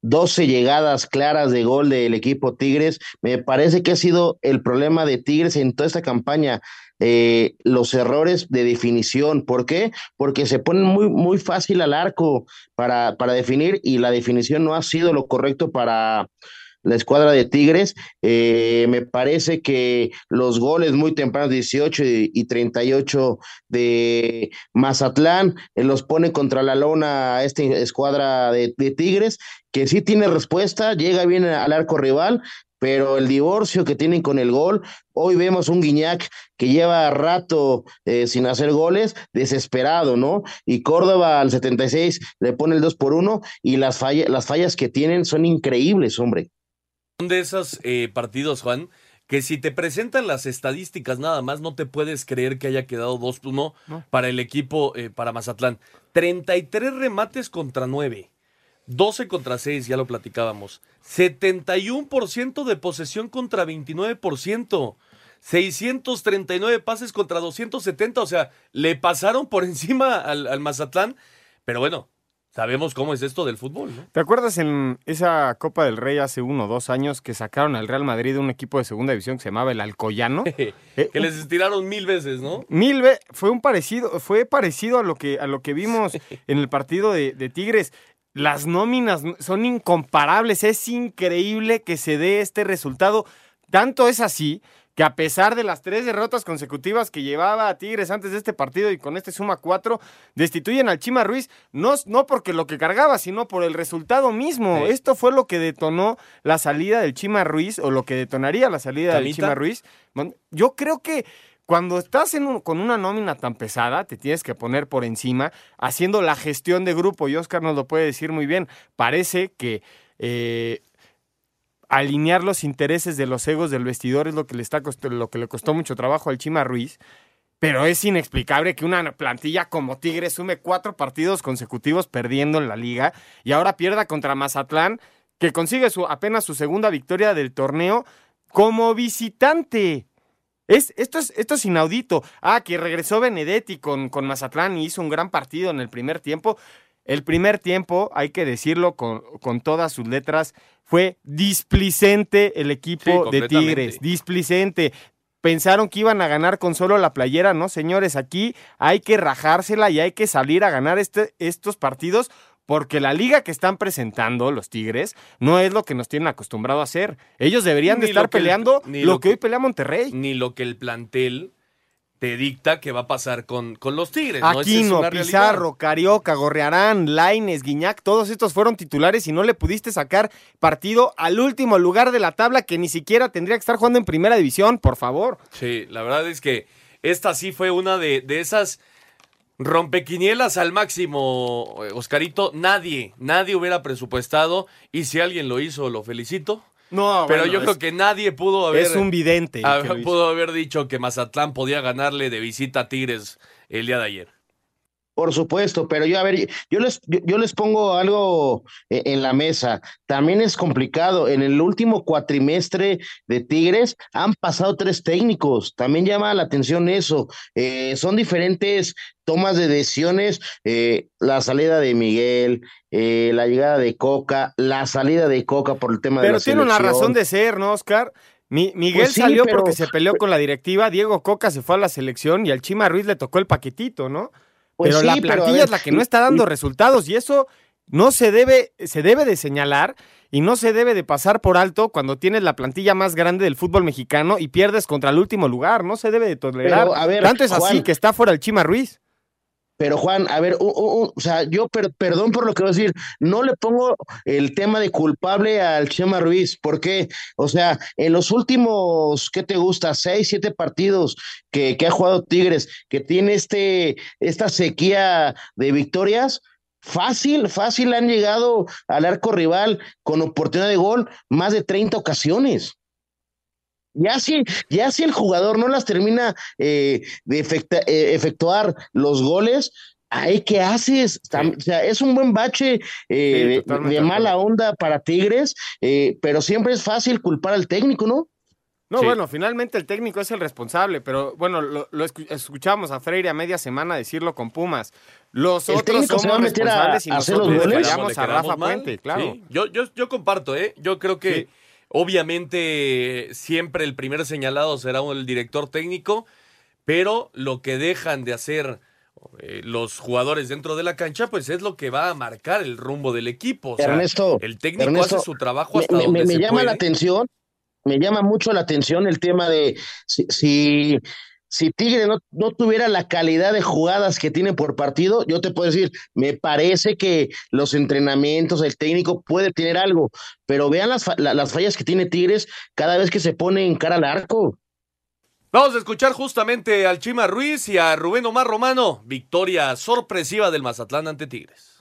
C: 12 llegadas claras de gol del equipo Tigres. Me parece que ha sido el problema de Tigres en toda esta campaña. Eh, los errores de definición. ¿Por qué? Porque se ponen muy, muy fácil al arco para, para definir y la definición no ha sido lo correcto para la escuadra de Tigres. Eh, me parece que los goles muy tempranos, 18 y, y 38 de Mazatlán, eh, los pone contra la lona a esta escuadra de, de Tigres, que sí tiene respuesta, llega bien al arco rival, pero el divorcio que tienen con el gol, hoy vemos un Guiñac que lleva rato eh, sin hacer goles, desesperado, ¿no? Y Córdoba al 76 le pone el 2 por 1 y las, falla- las fallas que tienen son increíbles, hombre.
A: Son de esos eh, partidos, Juan, que si te presentan las estadísticas nada más, no te puedes creer que haya quedado 2-1
B: No.
A: para el equipo, eh, para Mazatlán. 33 remates contra 9. 12 contra 6, ya lo platicábamos. 71% de posesión contra 29%. 639 pases contra 270. O sea, le pasaron por encima al, al Mazatlán. Pero bueno, sabemos cómo es esto del fútbol, ¿no?
B: ¿Te acuerdas en esa Copa del Rey hace uno o dos años que sacaron al Real Madrid de un equipo de segunda división que se llamaba el Alcoyano?
A: que les estiraron mil veces, ¿no?
B: Mil ve- fue un parecido, fue parecido a lo que, a lo que vimos en el partido de, de Tigres. Las nóminas son incomparables, es increíble que se dé este resultado. Tanto es así que a pesar de las tres derrotas consecutivas que llevaba a Tigres antes de este partido y con este suma cuatro, destituyen al Chima Ruiz, no, no porque lo que cargaba, sino por el resultado mismo.
A: Sí.
B: Esto fue lo que detonó la salida del Chima Ruiz o lo que detonaría la salida del. Chima Ruiz. Yo creo que cuando estás con una nómina tan pesada, te tienes que poner por encima, haciendo la gestión de grupo, y Oscar nos lo puede decir muy bien. Parece que eh, alinear los intereses de los egos del vestidor es lo que le, está lo que le costó mucho trabajo al Chima Ruiz. Pero es inexplicable que una plantilla como Tigre sume cuatro partidos consecutivos perdiendo en la liga y ahora pierda contra Mazatlán, que consigue su, apenas su segunda victoria del torneo como visitante. Es, esto, es, esto es inaudito. Ah, que regresó Benedetti con, con Mazatlán y hizo un gran partido en el primer tiempo. El primer tiempo, hay que decirlo con, con todas sus letras, fue displicente el
A: Sí,
B: equipo de. Tigres. Displicente. Pensaron que iban a ganar con solo la playera, ¿no? Señores, aquí hay que rajársela y hay que salir a ganar este, estos partidos porque la liga que están presentando los Tigres no es lo que nos tienen acostumbrado a hacer. Ellos deberían de estar
A: el-
B: peleando
A: ni
B: lo,
A: lo
B: que
A: que-
B: hoy pelea Monterrey.
A: Ni lo que el plantel te dicta que va a pasar con, con los Tigres.
B: Aquino. Pizarro, Carioca, Gorrearán, Laines, Guiñac, todos estos fueron titulares y no le pudiste sacar partido al último lugar de la tabla que ni siquiera tendría que estar jugando en primera división, por favor.
A: Sí, la verdad es que esta sí fue una de, de esas rompequinielas al máximo, eh, Oscarito. Nadie, nadie hubiera presupuestado y si alguien lo hizo, lo felicito.
B: No,
A: Pero
B: bueno,
A: yo creo que nadie pudo haber.
B: es un vidente hizo.
A: pudo haber dicho que Mazatlán podía ganarle de visita a Tigres el día de ayer.
C: Por supuesto, pero yo, a ver, yo les, yo, les pongo algo eh, en la mesa. También es complicado. En el último cuatrimestre de Tigres han pasado tres técnicos. También llama la atención eso. Eh, son diferentes tomas de decisiones. eh, la salida de Miguel, eh, la llegada de Coca, la salida de Coca por el tema de
B: Pero tiene una razón de ser, ¿no, Oscar? Mi- Miguel
C: Pues sí,
B: salió
C: pero-
B: porque se peleó con la directiva, Diego Coca se fue a la selección y al Chima Ruiz le tocó el paquetito, ¿no?
C: Pues
B: pero
C: sí,
B: la plantilla es la que no está dando resultados y eso no se debe, se debe de señalar y no se debe de pasar por alto cuando tienes la plantilla más grande del fútbol mexicano y pierdes contra el último lugar, no se debe de tolerar.
C: Pero, a ver,
B: Tanto es así que está fuera el Chima Ruiz.
C: Pero Juan, a ver, u- u- u- o sea, yo per- perdón por lo que voy a decir, no le pongo el tema de culpable al Chema Ruiz, ¿por qué? O sea, en los últimos, ¿qué te gusta? Seis, siete partidos que, que ha jugado Tigres, que tiene este, esta sequía de victorias, fácil, fácil han llegado al arco rival con oportunidad de gol más de 30 ocasiones. Ya si, ya si el jugador no las termina eh, de efecta- eh, efectuar los goles, ¿ahí qué haces? O sea, es un buen bache eh,
B: Sí,
C: de- mala onda para Tigres, eh, pero siempre es fácil culpar al técnico, ¿no?
B: No,
C: Sí.
B: bueno, finalmente el técnico es el responsable, pero bueno, lo, lo escu- escuchamos a Freire a media semana decirlo con Pumas. Los
C: El
B: otros
C: a
B: somos
C: meter a-
B: responsables y
C: a hacer los
B: nosotros le
C: goles.
A: Le
B: a Rafa
A: mal,
B: Puente, claro.
A: sí. Yo, yo, yo comparto, ¿eh? Yo creo que
B: Sí.
A: Obviamente siempre el primer señalado será el director técnico, pero lo que dejan de hacer eh, los jugadores dentro de la cancha, pues es lo que va a marcar el rumbo del equipo. O sea,
C: Ernesto,
A: el técnico
C: Ernesto,
A: hace su trabajo
C: me-
A: hasta
C: me,
A: donde
C: me
A: se
C: llama
A: puede.
C: la atención, me llama mucho la atención el tema de si, si, si Tigre no, no tuviera la calidad de jugadas que tiene por partido, yo te puedo decir, me parece que los entrenamientos, el técnico puede tener algo, pero vean las, las fallas que tiene Tigres cada vez que se pone en cara al arco.
A: Vamos a escuchar justamente al Chima Ruiz y a Rubén Omar Romano. Victoria sorpresiva del Mazatlán ante Tigres.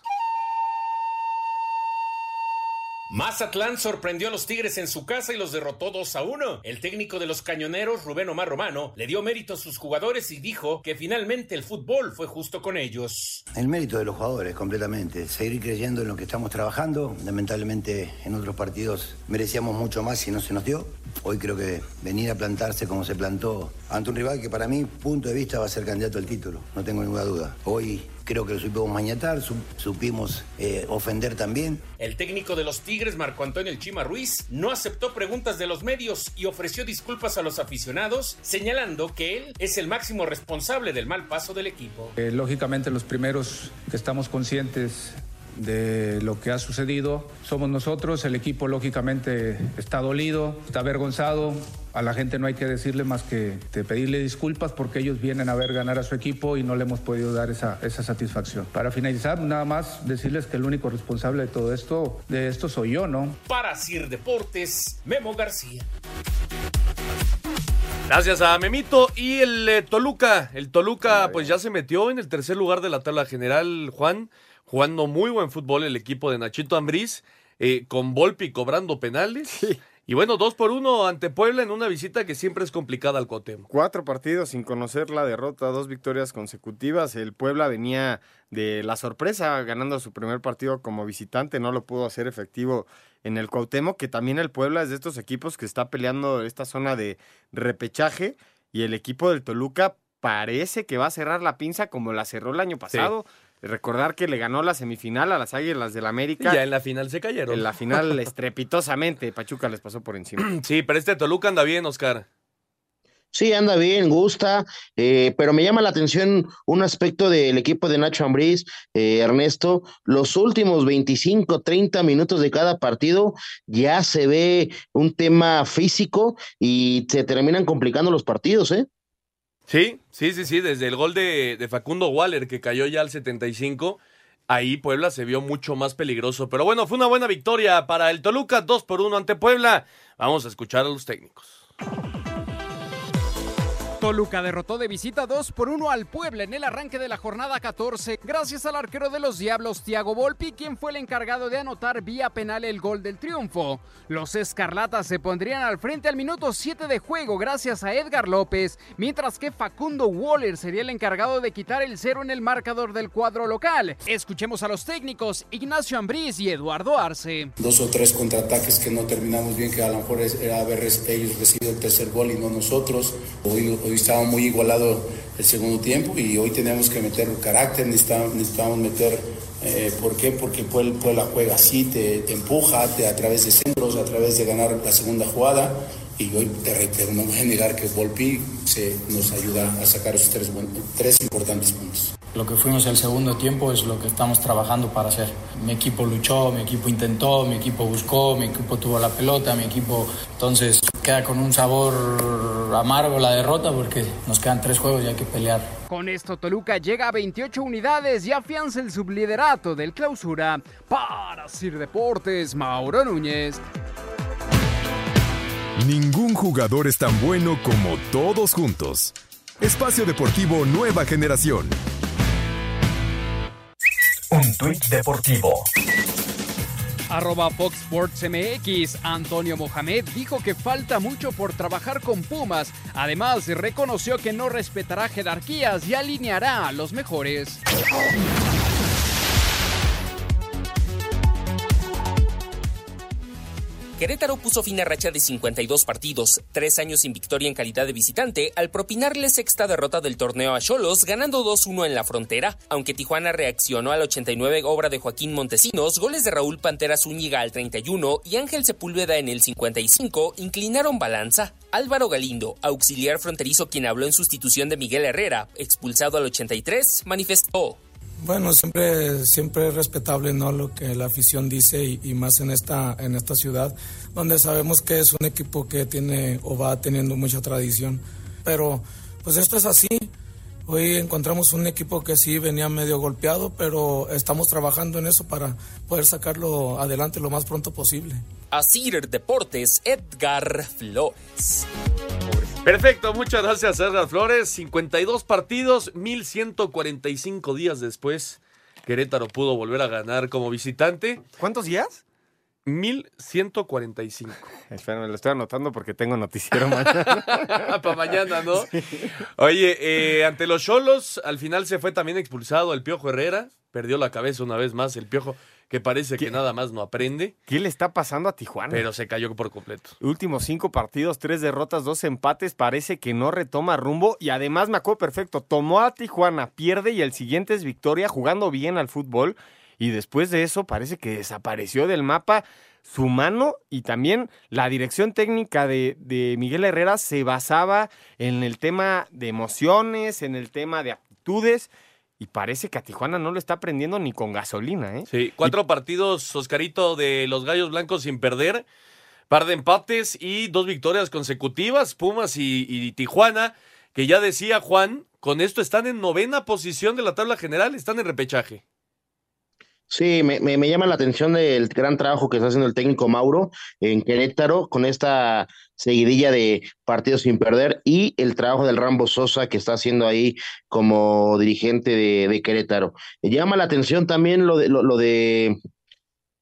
M: Mazatlán sorprendió a los Tigres en su casa y los derrotó 2 a 1. El técnico de los cañoneros, Rubén Omar Romano, le dio mérito a sus jugadores y dijo que finalmente el fútbol fue justo con ellos.
S: El mérito de los jugadores, completamente. Seguir creyendo en lo que estamos trabajando. Lamentablemente, en otros partidos merecíamos mucho más y no se nos dio. Hoy creo que venir a plantarse como se plantó ante un rival que para mí, punto de vista, va a ser candidato al título. No tengo ninguna duda. Hoy creo que lo supimos mañatar, su- supimos eh, ofender también.
M: El técnico de los Tigres, Marco Antonio El Chima Ruiz, no aceptó preguntas de los medios y ofreció disculpas a los aficionados, señalando que él es el máximo responsable del mal paso del equipo.
T: Eh, lógicamente los primeros que estamos conscientes de lo que ha sucedido somos nosotros, el equipo lógicamente está dolido, está avergonzado, a la gente no hay que decirle más que de pedirle disculpas porque ellos vienen a ver ganar a su equipo y no le hemos podido dar esa, esa satisfacción. Para finalizar, nada más decirles que el único responsable de todo esto, de esto soy yo, ¿no?
M: Para Sir Deportes, Memo García.
A: Gracias a Memito y el eh, Toluca. El Toluca pues ya se metió en el tercer lugar de la tabla general, Juan, jugando muy buen fútbol el equipo de Nachito Ambriz, eh, con Volpi cobrando penales. Y bueno, dos por uno ante Puebla en una visita que siempre es complicada al Cuauhtémoc.
B: Cuatro partidos sin conocer la derrota, dos victorias consecutivas. El Puebla venía de la sorpresa ganando su primer partido como visitante, no lo pudo hacer efectivo en el Cuauhtémoc, que también el Puebla es de estos equipos que está peleando esta zona de repechaje y el equipo del Toluca parece que va a cerrar la pinza como la cerró el año pasado. Recordar que le ganó la semifinal a las Águilas del
A: Y
B: América.
A: ya en la final se cayeron.
B: En la final estrepitosamente Pachuca les pasó por encima.
A: Sí, pero este Toluca anda bien, Oscar.
C: Sí, anda bien, gusta, eh, pero me llama la atención un aspecto del equipo de Nacho Ambriz, eh, Ernesto, los últimos 25, 30 minutos de cada partido ya se ve un tema físico y se terminan complicando los partidos, ¿eh?
A: Sí, sí, sí, sí, desde el gol de, Facundo Waller que cayó ya al 75, ahí Puebla se vio mucho más peligroso, pero bueno, fue una buena victoria para el Toluca, 2 por 1 ante Puebla. Vamos a escuchar a los técnicos.
I: Toluca derrotó de visita 2 por 1 al Puebla en el arranque de la jornada 14, gracias al arquero de los Diablos, Thiago Volpi, quien fue el encargado de anotar vía penal el gol del triunfo. Los Escarlatas se pondrían al frente al minuto 7 de juego gracias a Edgar López, mientras que Facundo Waller sería el encargado de quitar el cero en el marcador del cuadro local. Escuchemos a los técnicos Ignacio Ambriz y Eduardo Arce.
U: Dos o tres contraataques que no terminamos bien, que a lo mejor era haber ellos recibido el tercer gol y no nosotros. Hoy, estaba muy igualado el segundo tiempo y hoy tenemos que meter carácter, necesitamos, necesitamos meter, eh, ¿por qué? Porque Puebla juega así, te, te empuja te, a través de centros, a través de ganar la segunda jugada y hoy te reitero, no voy a negar que Volpi se, nos ayuda a sacar esos tres, tres importantes puntos.
V: Lo que fuimos el segundo tiempo es lo que estamos trabajando para hacer. Mi equipo luchó, mi equipo intentó, mi equipo buscó, mi equipo tuvo la pelota, mi equipo... Entonces queda con un sabor amargo la derrota porque nos quedan tres juegos y hay que pelear.
I: Con esto Toluca llega a 28 unidades y afianza el subliderato del clausura. Para Sir Deportes, Mauro Núñez.
G: Ningún jugador es tan bueno como todos juntos. Espacio Deportivo Nueva Generación.
H: Un tuit deportivo.
I: Arroba Fox Sports MX, Antonio Mohamed dijo que falta mucho por trabajar con Pumas. Además, reconoció que no respetará jerarquías y alineará a los mejores.
P: Querétaro puso fin a racha de 52 partidos, tres años sin victoria en calidad de visitante, al propinarle sexta derrota del torneo a Cholos, ganando 2-1 en la frontera, aunque Tijuana reaccionó al 89 obra de Joaquín Montesinos, goles de Raúl Pantera Zúñiga al 31 y Ángel Sepúlveda en el 55 inclinaron balanza. Álvaro Galindo, auxiliar fronterizo quien habló en sustitución de Miguel Herrera, expulsado al 83, manifestó.
W: Bueno, siempre, siempre es respetable ¿no? lo que la afición dice y, más en esta, en esta ciudad, donde sabemos que es un equipo que tiene o va teniendo mucha tradición. Pero pues esto es así. Hoy encontramos un equipo que sí venía medio golpeado, pero estamos trabajando en eso para poder sacarlo adelante lo más pronto posible.
P: Asir Deportes, Edgar Flores.
A: Perfecto, muchas gracias Edgar Flores. 52 partidos, 1145 días después, Querétaro pudo volver a ganar como visitante.
B: ¿Cuántos días?
A: 1145.
B: Espera, me lo estoy anotando porque tengo noticiero mañana.
A: Para mañana, ¿no? Oye, eh, ante los Cholos, al final se fue también expulsado el Piojo Herrera. Perdió la cabeza una vez más el Piojo que parece que nada más no aprende.
B: ¿Qué le está pasando a Tijuana?
A: Pero se cayó por completo.
B: Últimos cinco partidos, tres derrotas, dos empates, parece que no retoma rumbo y además me acuerdo perfecto, tomó a Tijuana, pierde y el siguiente es victoria jugando bien al fútbol y después de eso parece que desapareció del mapa su mano y también la dirección técnica de, de Miguel Herrera se basaba en el tema de emociones, en el tema de aptitudes y parece que a Tijuana no lo está aprendiendo ni con gasolina, ¿eh?
A: Sí, cuatro partidos, Oscarito, de los Gallos Blancos sin perder, par de empates y dos victorias consecutivas, Pumas y, Tijuana, que ya decía Juan, con esto están en novena posición de la tabla general, están en repechaje.
C: Sí, me, me, llama la atención el gran trabajo que está haciendo el técnico Mauro en Querétaro con esta seguidilla de partidos sin perder y el trabajo del Rambo Sosa que está haciendo ahí como dirigente de, Querétaro. Me llama la atención también lo de lo, de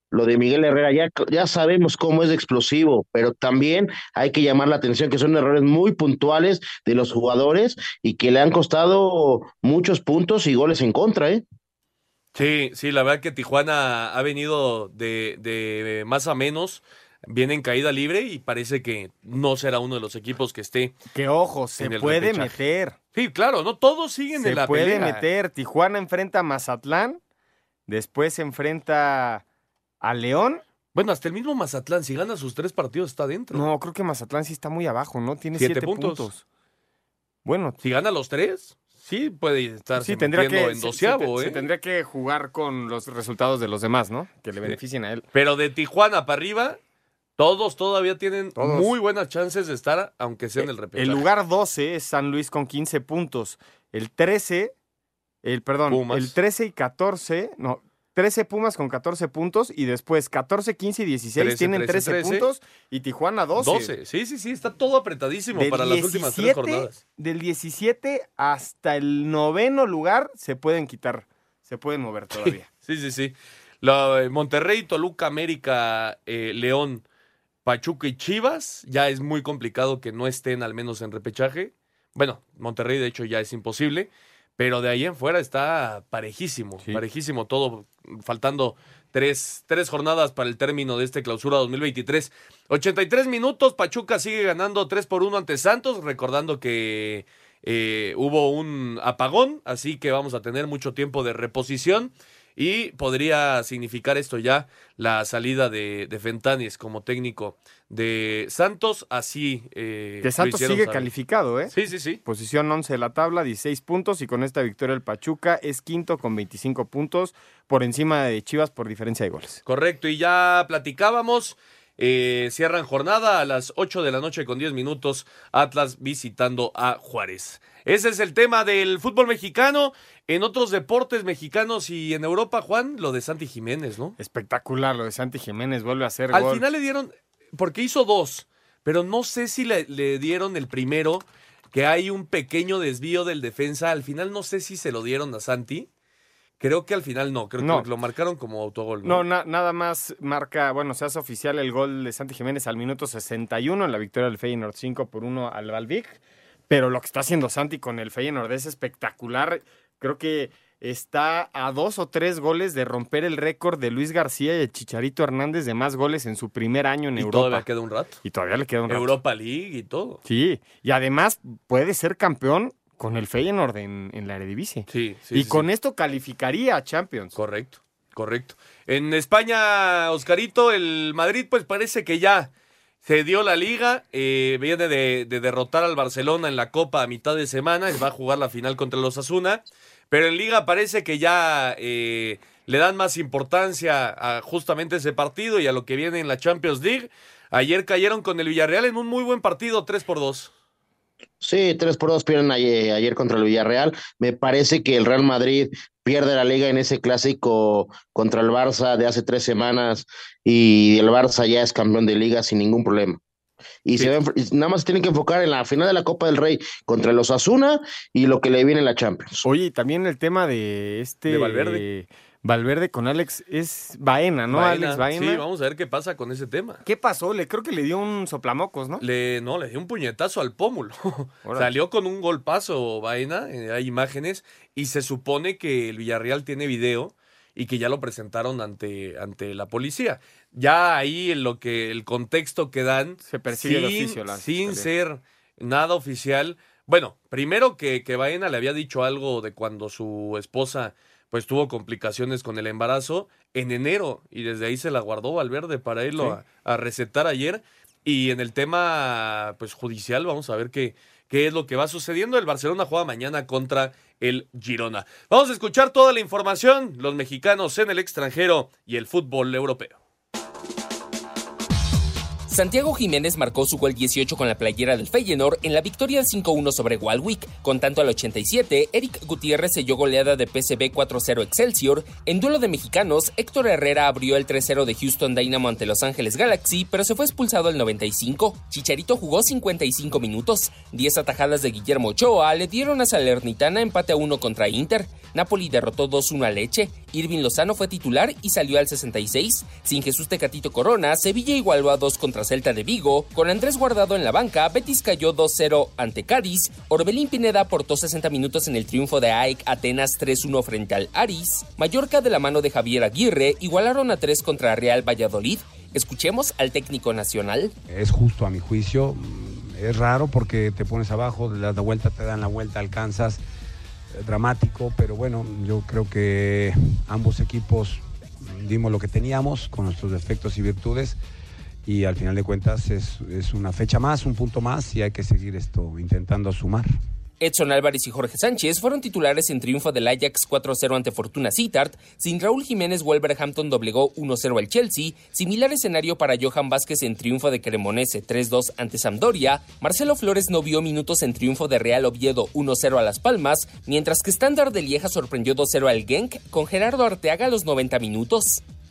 C: lo de Miguel Herrera, ya, ya sabemos cómo es explosivo, pero también hay que llamar la atención que son errores muy puntuales de los jugadores y que le han costado muchos puntos y goles en contra, ¿eh?
A: Sí, sí, la verdad que Tijuana ha venido de, de más a menos viene en caída libre y parece que no será uno de los equipos que esté.
B: Que ojo, se puede meter.
A: Sí, claro, no todos siguen en la
B: pelea. Se puede meter. Tijuana enfrenta a Mazatlán, después enfrenta a León.
A: Bueno, hasta el mismo Mazatlán, si gana sus tres partidos, está dentro.
B: No, creo que Mazatlán sí está muy abajo, ¿no? Tiene siete, puntos. Bueno,
A: si gana los tres, sí puede estar
B: sí, tendría que,
A: en doceavo,
B: se,
A: ¿eh?
B: tendría que jugar con los resultados de los demás, ¿no? Que le beneficien a él.
A: Pero de Tijuana para arriba, todos todavía tienen muy buenas chances de estar, aunque sea en el repechaje.
B: El lugar 12 es San Luis con 15 puntos. El 13, el perdón, el 13 y 14, no, 13 Pumas con 14 puntos y después 14, 15 y 16 tienen 13, puntos y Tijuana 12.
A: 12, sí, sí, sí, está todo apretadísimo para las últimas tres jornadas.
B: Del 17 hasta el noveno lugar se pueden quitar, se pueden mover todavía.
A: sí, sí, sí. La, Monterrey, Toluca, América, eh, León, Pachuca y Chivas, ya es muy complicado que no estén al menos en repechaje. Bueno, Monterrey de hecho ya es imposible. Pero de ahí en fuera está parejísimo, parejísimo todo, faltando tres, tres, jornadas para el término de este clausura 2023. 83 minutos, Pachuca sigue ganando 3 por 1 ante Santos, recordando que eh, hubo un apagón, así que vamos a tener mucho tiempo de reposición. Y podría significar esto ya la salida de, de Fentanes como técnico de Santos. Así. Eh,
B: que Santos sigue calificado, ¿eh?
A: Sí, sí, sí.
B: Posición 11 de la tabla, 16 puntos. Y con esta victoria el Pachuca es quinto con 25 puntos por encima de Chivas por diferencia de goles.
A: Correcto. Y ya platicábamos. Eh, cierran jornada a las 8 de la noche con 10 minutos. Atlas visitando a Juárez. Ese es el tema del fútbol mexicano. En otros deportes mexicanos y en Europa, Juan, lo de Santi Jiménez, ¿no?
B: Espectacular, lo de Santi Jiménez vuelve a ser
A: Al final le dieron, porque hizo dos, pero no sé si le, dieron el primero, que hay un pequeño desvío del defensa. Al final no sé si se lo dieron a Santi. Creo que al final no, creo que lo marcaron como autogol.
B: No, nada más marca, bueno, se hace oficial el gol de Santi Jiménez al minuto 61 en la victoria del Feyenoord 5 por 1 al Valvic. Pero lo que está haciendo Santi con el Feyenoord es espectacular. Creo que está a dos o tres goles de romper el récord de Luis García y el Chicharito Hernández de más goles en su primer año en
A: y
B: Europa.
A: todavía queda un rato.
B: Y todavía le queda un rato.
A: Europa League y todo.
B: Sí, y además puede ser campeón con el Feyenoord en, en la Eredivisie.
A: Sí, sí.
B: Y con esto calificaría a Champions.
A: Correcto, correcto. En España, Oscarito, el Madrid pues parece que ya se dio la liga, eh, viene de, derrotar al Barcelona en la Copa a mitad de semana, va a jugar la final contra los Asuna. Pero en Liga parece que ya eh, le dan más importancia a justamente ese partido y a lo que viene en la Champions League. Ayer cayeron con el Villarreal en un muy buen partido, 3 por 2.
C: Sí, 3 por 2 pierden ayer, ayer, contra el Villarreal. Me parece que el Real Madrid pierde la liga en ese clásico contra el Barça de hace tres semanas y el Barça ya es campeón de liga sin ningún problema. Y se nada más tienen que enfocar en la final de la Copa del Rey contra los Asuna y lo que le viene en la Champions.
B: Oye, también el tema de este
A: de Valverde.
B: Valverde con Alex es Baena, ¿no? Alex Baena.
A: Sí, vamos a ver qué pasa con ese tema.
B: ¿Qué pasó? Le creo que le dio un soplamocos, ¿no?
A: Le no, le dio un puñetazo al pómulo. Salió con un golpazo Baena, eh, hay imágenes y se supone que el Villarreal tiene video y que ya lo presentaron ante, ante la policía. Ya ahí en lo que el contexto que dan
B: se persigue
A: sin,
B: oficio,
A: sin ser nada oficial. Bueno, primero que, que Baena le había dicho algo de cuando su esposa pues tuvo complicaciones con el embarazo en enero y desde ahí se la guardó Valverde para irlo a, a, recetar ayer. Y en el tema pues judicial vamos a ver qué, qué es lo que va sucediendo. El Barcelona juega mañana contra el Girona. Vamos a escuchar toda la información, los mexicanos en el extranjero y el fútbol europeo.
P: Santiago Jiménez marcó su gol 18 con la playera del Feyenoord en la victoria 5-1 sobre Walwick. Con tanto al 87, Eric Gutiérrez selló goleada de PSV 4-0 Excelsior. En duelo de mexicanos, Héctor Herrera abrió el 3-0 de Houston Dynamo ante Los Ángeles Galaxy, pero se fue expulsado al 95. Chicharito jugó 55 minutos. 10 atajadas de Guillermo Ochoa le dieron a Salernitana empate a 1 contra Inter. Napoli derrotó 2-1 a Leche. Irving Lozano fue titular y salió al 66. Sin Jesús Tecatito Corona, Sevilla igualó a 2 contra Celta de Vigo. Con Andrés Guardado en la banca, Betis cayó 2-0 ante Cádiz. Orbelín Pineda aportó 60 minutos en el triunfo de AEK Atenas 3-1 frente al Aris. Mallorca de la mano de Javier Aguirre igualaron a 3 contra Real Valladolid. Escuchemos al técnico nacional.
X: Es justo a mi juicio. Es raro porque te pones abajo, la vuelta, te dan la vuelta, alcanzas. Dramático, pero bueno, yo creo que ambos equipos dimos lo que teníamos con nuestros defectos y virtudes y al final de cuentas es, es, una fecha más, un punto más y hay que seguir esto intentando sumar.
P: Edson Álvarez y Jorge Sánchez fueron titulares en triunfo del Ajax 4-0 ante Fortuna Sittard, sin Raúl Jiménez Wolverhampton doblegó 1-0 al Chelsea, similar escenario para Johan Vázquez en triunfo de Cremonese 3-2 ante Sampdoria, Marcelo Flores no vio minutos en triunfo de Real Oviedo 1-0 a Las Palmas, mientras que Standard de Lieja sorprendió 2-0 al Genk con Gerardo Arteaga a los 90 minutos.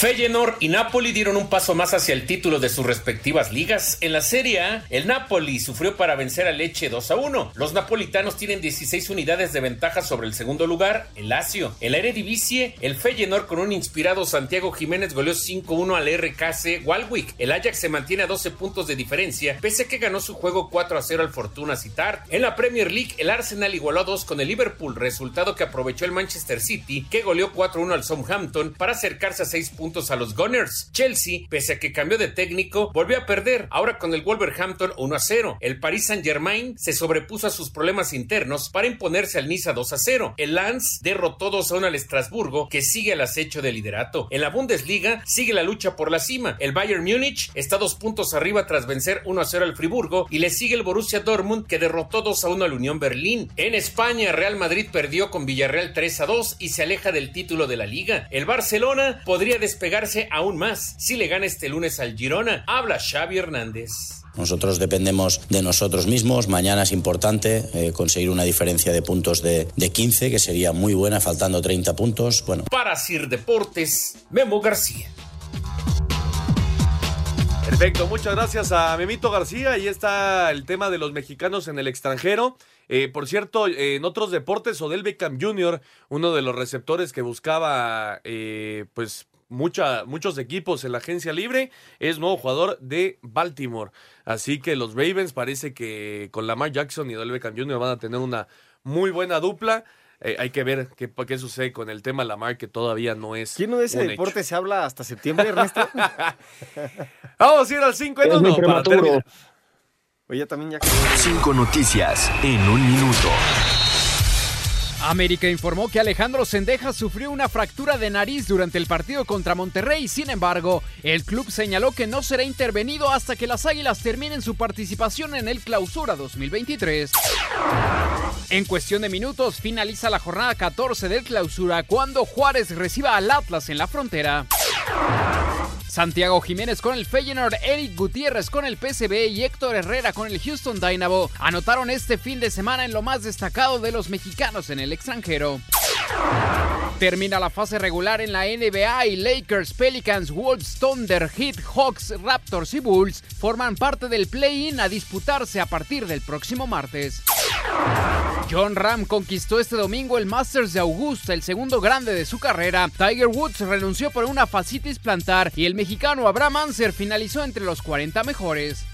M: Feyenoord y Napoli dieron un paso más hacia el título de sus respectivas ligas. En la Serie A, el Napoli sufrió para vencer a Leche 2 a 1. Los napolitanos tienen 16 unidades de ventaja sobre el segundo lugar, el Lazio. En la Eredivisie, el Feyenoord con un inspirado Santiago Jiménez goleó 5-1 al RKC Walwick. El Ajax se mantiene a 12 puntos de diferencia, pese a que ganó su juego 4 a 0 al Fortuna Citar. En la Premier League, el Arsenal igualó a 2 con el Liverpool, resultado que aprovechó el Manchester City, que goleó 4-1 al Southampton para acercarse a 6 puntos a los Gunners. Chelsea, pese a que cambió de técnico, volvió a perder, ahora con el Wolverhampton 1 a 0. El Paris Saint-Germain se sobrepuso a sus problemas internos para imponerse al Niza 2 a 0. El Lens derrotó 2 a 1 al Estrasburgo, que sigue al acecho de liderato. En la Bundesliga sigue la lucha por la cima. El Bayern Múnich está dos puntos arriba tras vencer 1 a 0 al Friburgo y le sigue el Borussia Dortmund que derrotó 2 a 1 al Unión Berlín. En España, Real Madrid perdió con Villarreal 3 a 2 y se aleja del título de la liga. El Barcelona podría despegarse aún más si le gana este lunes al Girona. Habla Xavi Hernández.
Y: Nosotros dependemos de nosotros mismos. Mañana es importante eh, conseguir una diferencia de puntos de, de, 15, que sería muy buena, faltando 30 puntos. Bueno.
M: Para Sir Deportes, Memo García.
A: Perfecto, muchas gracias a Memito García. Ahí está el tema de los mexicanos en el extranjero. Eh, por cierto, eh, en otros deportes, Odell Beckham Jr., uno de los receptores que buscaba, eh, pues, mucha, muchos equipos en la agencia libre, es nuevo jugador de Baltimore. Así que los Ravens parece que con Lamar Jackson y Odell Beckham Jr. van a tener una muy buena dupla. Eh, hay que ver qué, qué, sucede con el tema Lamar, que todavía no es.
B: ¿Quién no de ese deporte hecho. se habla hasta septiembre, Ernesto?
A: Vamos a ir al 5 en 1 para terminar.
B: Oye, también ya.
G: Cinco noticias en un minuto.
I: América informó que Alejandro Sendejas sufrió una fractura de nariz durante el partido contra Monterrey. Sin embargo, el club señaló que no será intervenido hasta que las Águilas terminen su participación en el Clausura 2023. En cuestión de minutos finaliza la jornada 14 del Clausura cuando Juárez reciba al Atlas en la frontera. Santiago Jiménez con el Feyenoord, Eric Gutiérrez con el PSV y Héctor Herrera con el Houston Dynamo anotaron este fin de semana en lo más destacado de los mexicanos en el extranjero. Termina la fase regular en la NBA y Lakers, Pelicans, Wolves, Thunder, Heat, Hawks, Raptors y Bulls forman parte del play-in a disputarse a partir del próximo martes. John Ram conquistó este domingo el Masters de Augusta, el segundo grande de su carrera. Tiger Woods renunció por una fascitis plantar y el mexicano Abraham Anser finalizó entre los 40 mejores.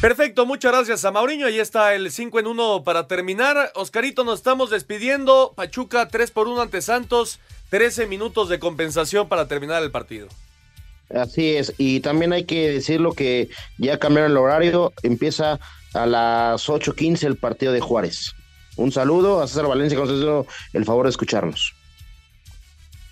A: Perfecto, muchas gracias a Mauriño. Ahí está el 5 en 1 para terminar. Oscarito, nos estamos despidiendo. Pachuca 3 por 1 ante Santos. 13 minutos de compensación para terminar el partido.
C: Así es, y también hay que decirlo que ya cambiaron el horario, empieza a las 8.15 el partido de Juárez. Un saludo a César Valencia, que nos hizo el favor de escucharnos.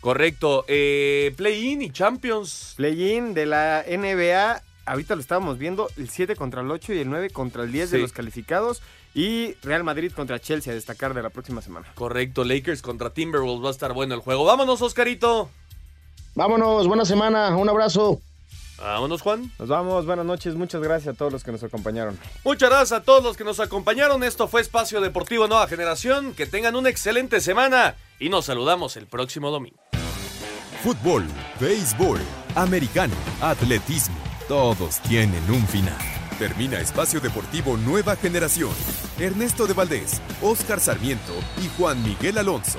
A: Correcto. Eh, Play-in y Champions.
B: Play-in de la NBA. Ahorita lo estábamos viendo, el 7 contra el 8 y el 9 contra el 10 sí. de los calificados. Y Real Madrid contra Chelsea a destacar de la próxima semana.
A: Correcto, Lakers contra Timberwolves va a estar bueno el juego. Vámonos, Oscarito.
C: Vámonos, buena semana, un abrazo.
A: Vámonos, Juan.
B: Nos vamos, buenas noches, muchas gracias a todos los que nos acompañaron.
A: Muchas gracias a todos los que nos acompañaron. Esto fue Espacio Deportivo Nueva Generación. Que tengan una excelente semana y nos saludamos el próximo domingo.
G: Fútbol, béisbol, americano, atletismo, todos tienen un final. Termina Espacio Deportivo Nueva Generación. Ernesto de Valdés, Oscar Sarmiento y Juan Miguel Alonso.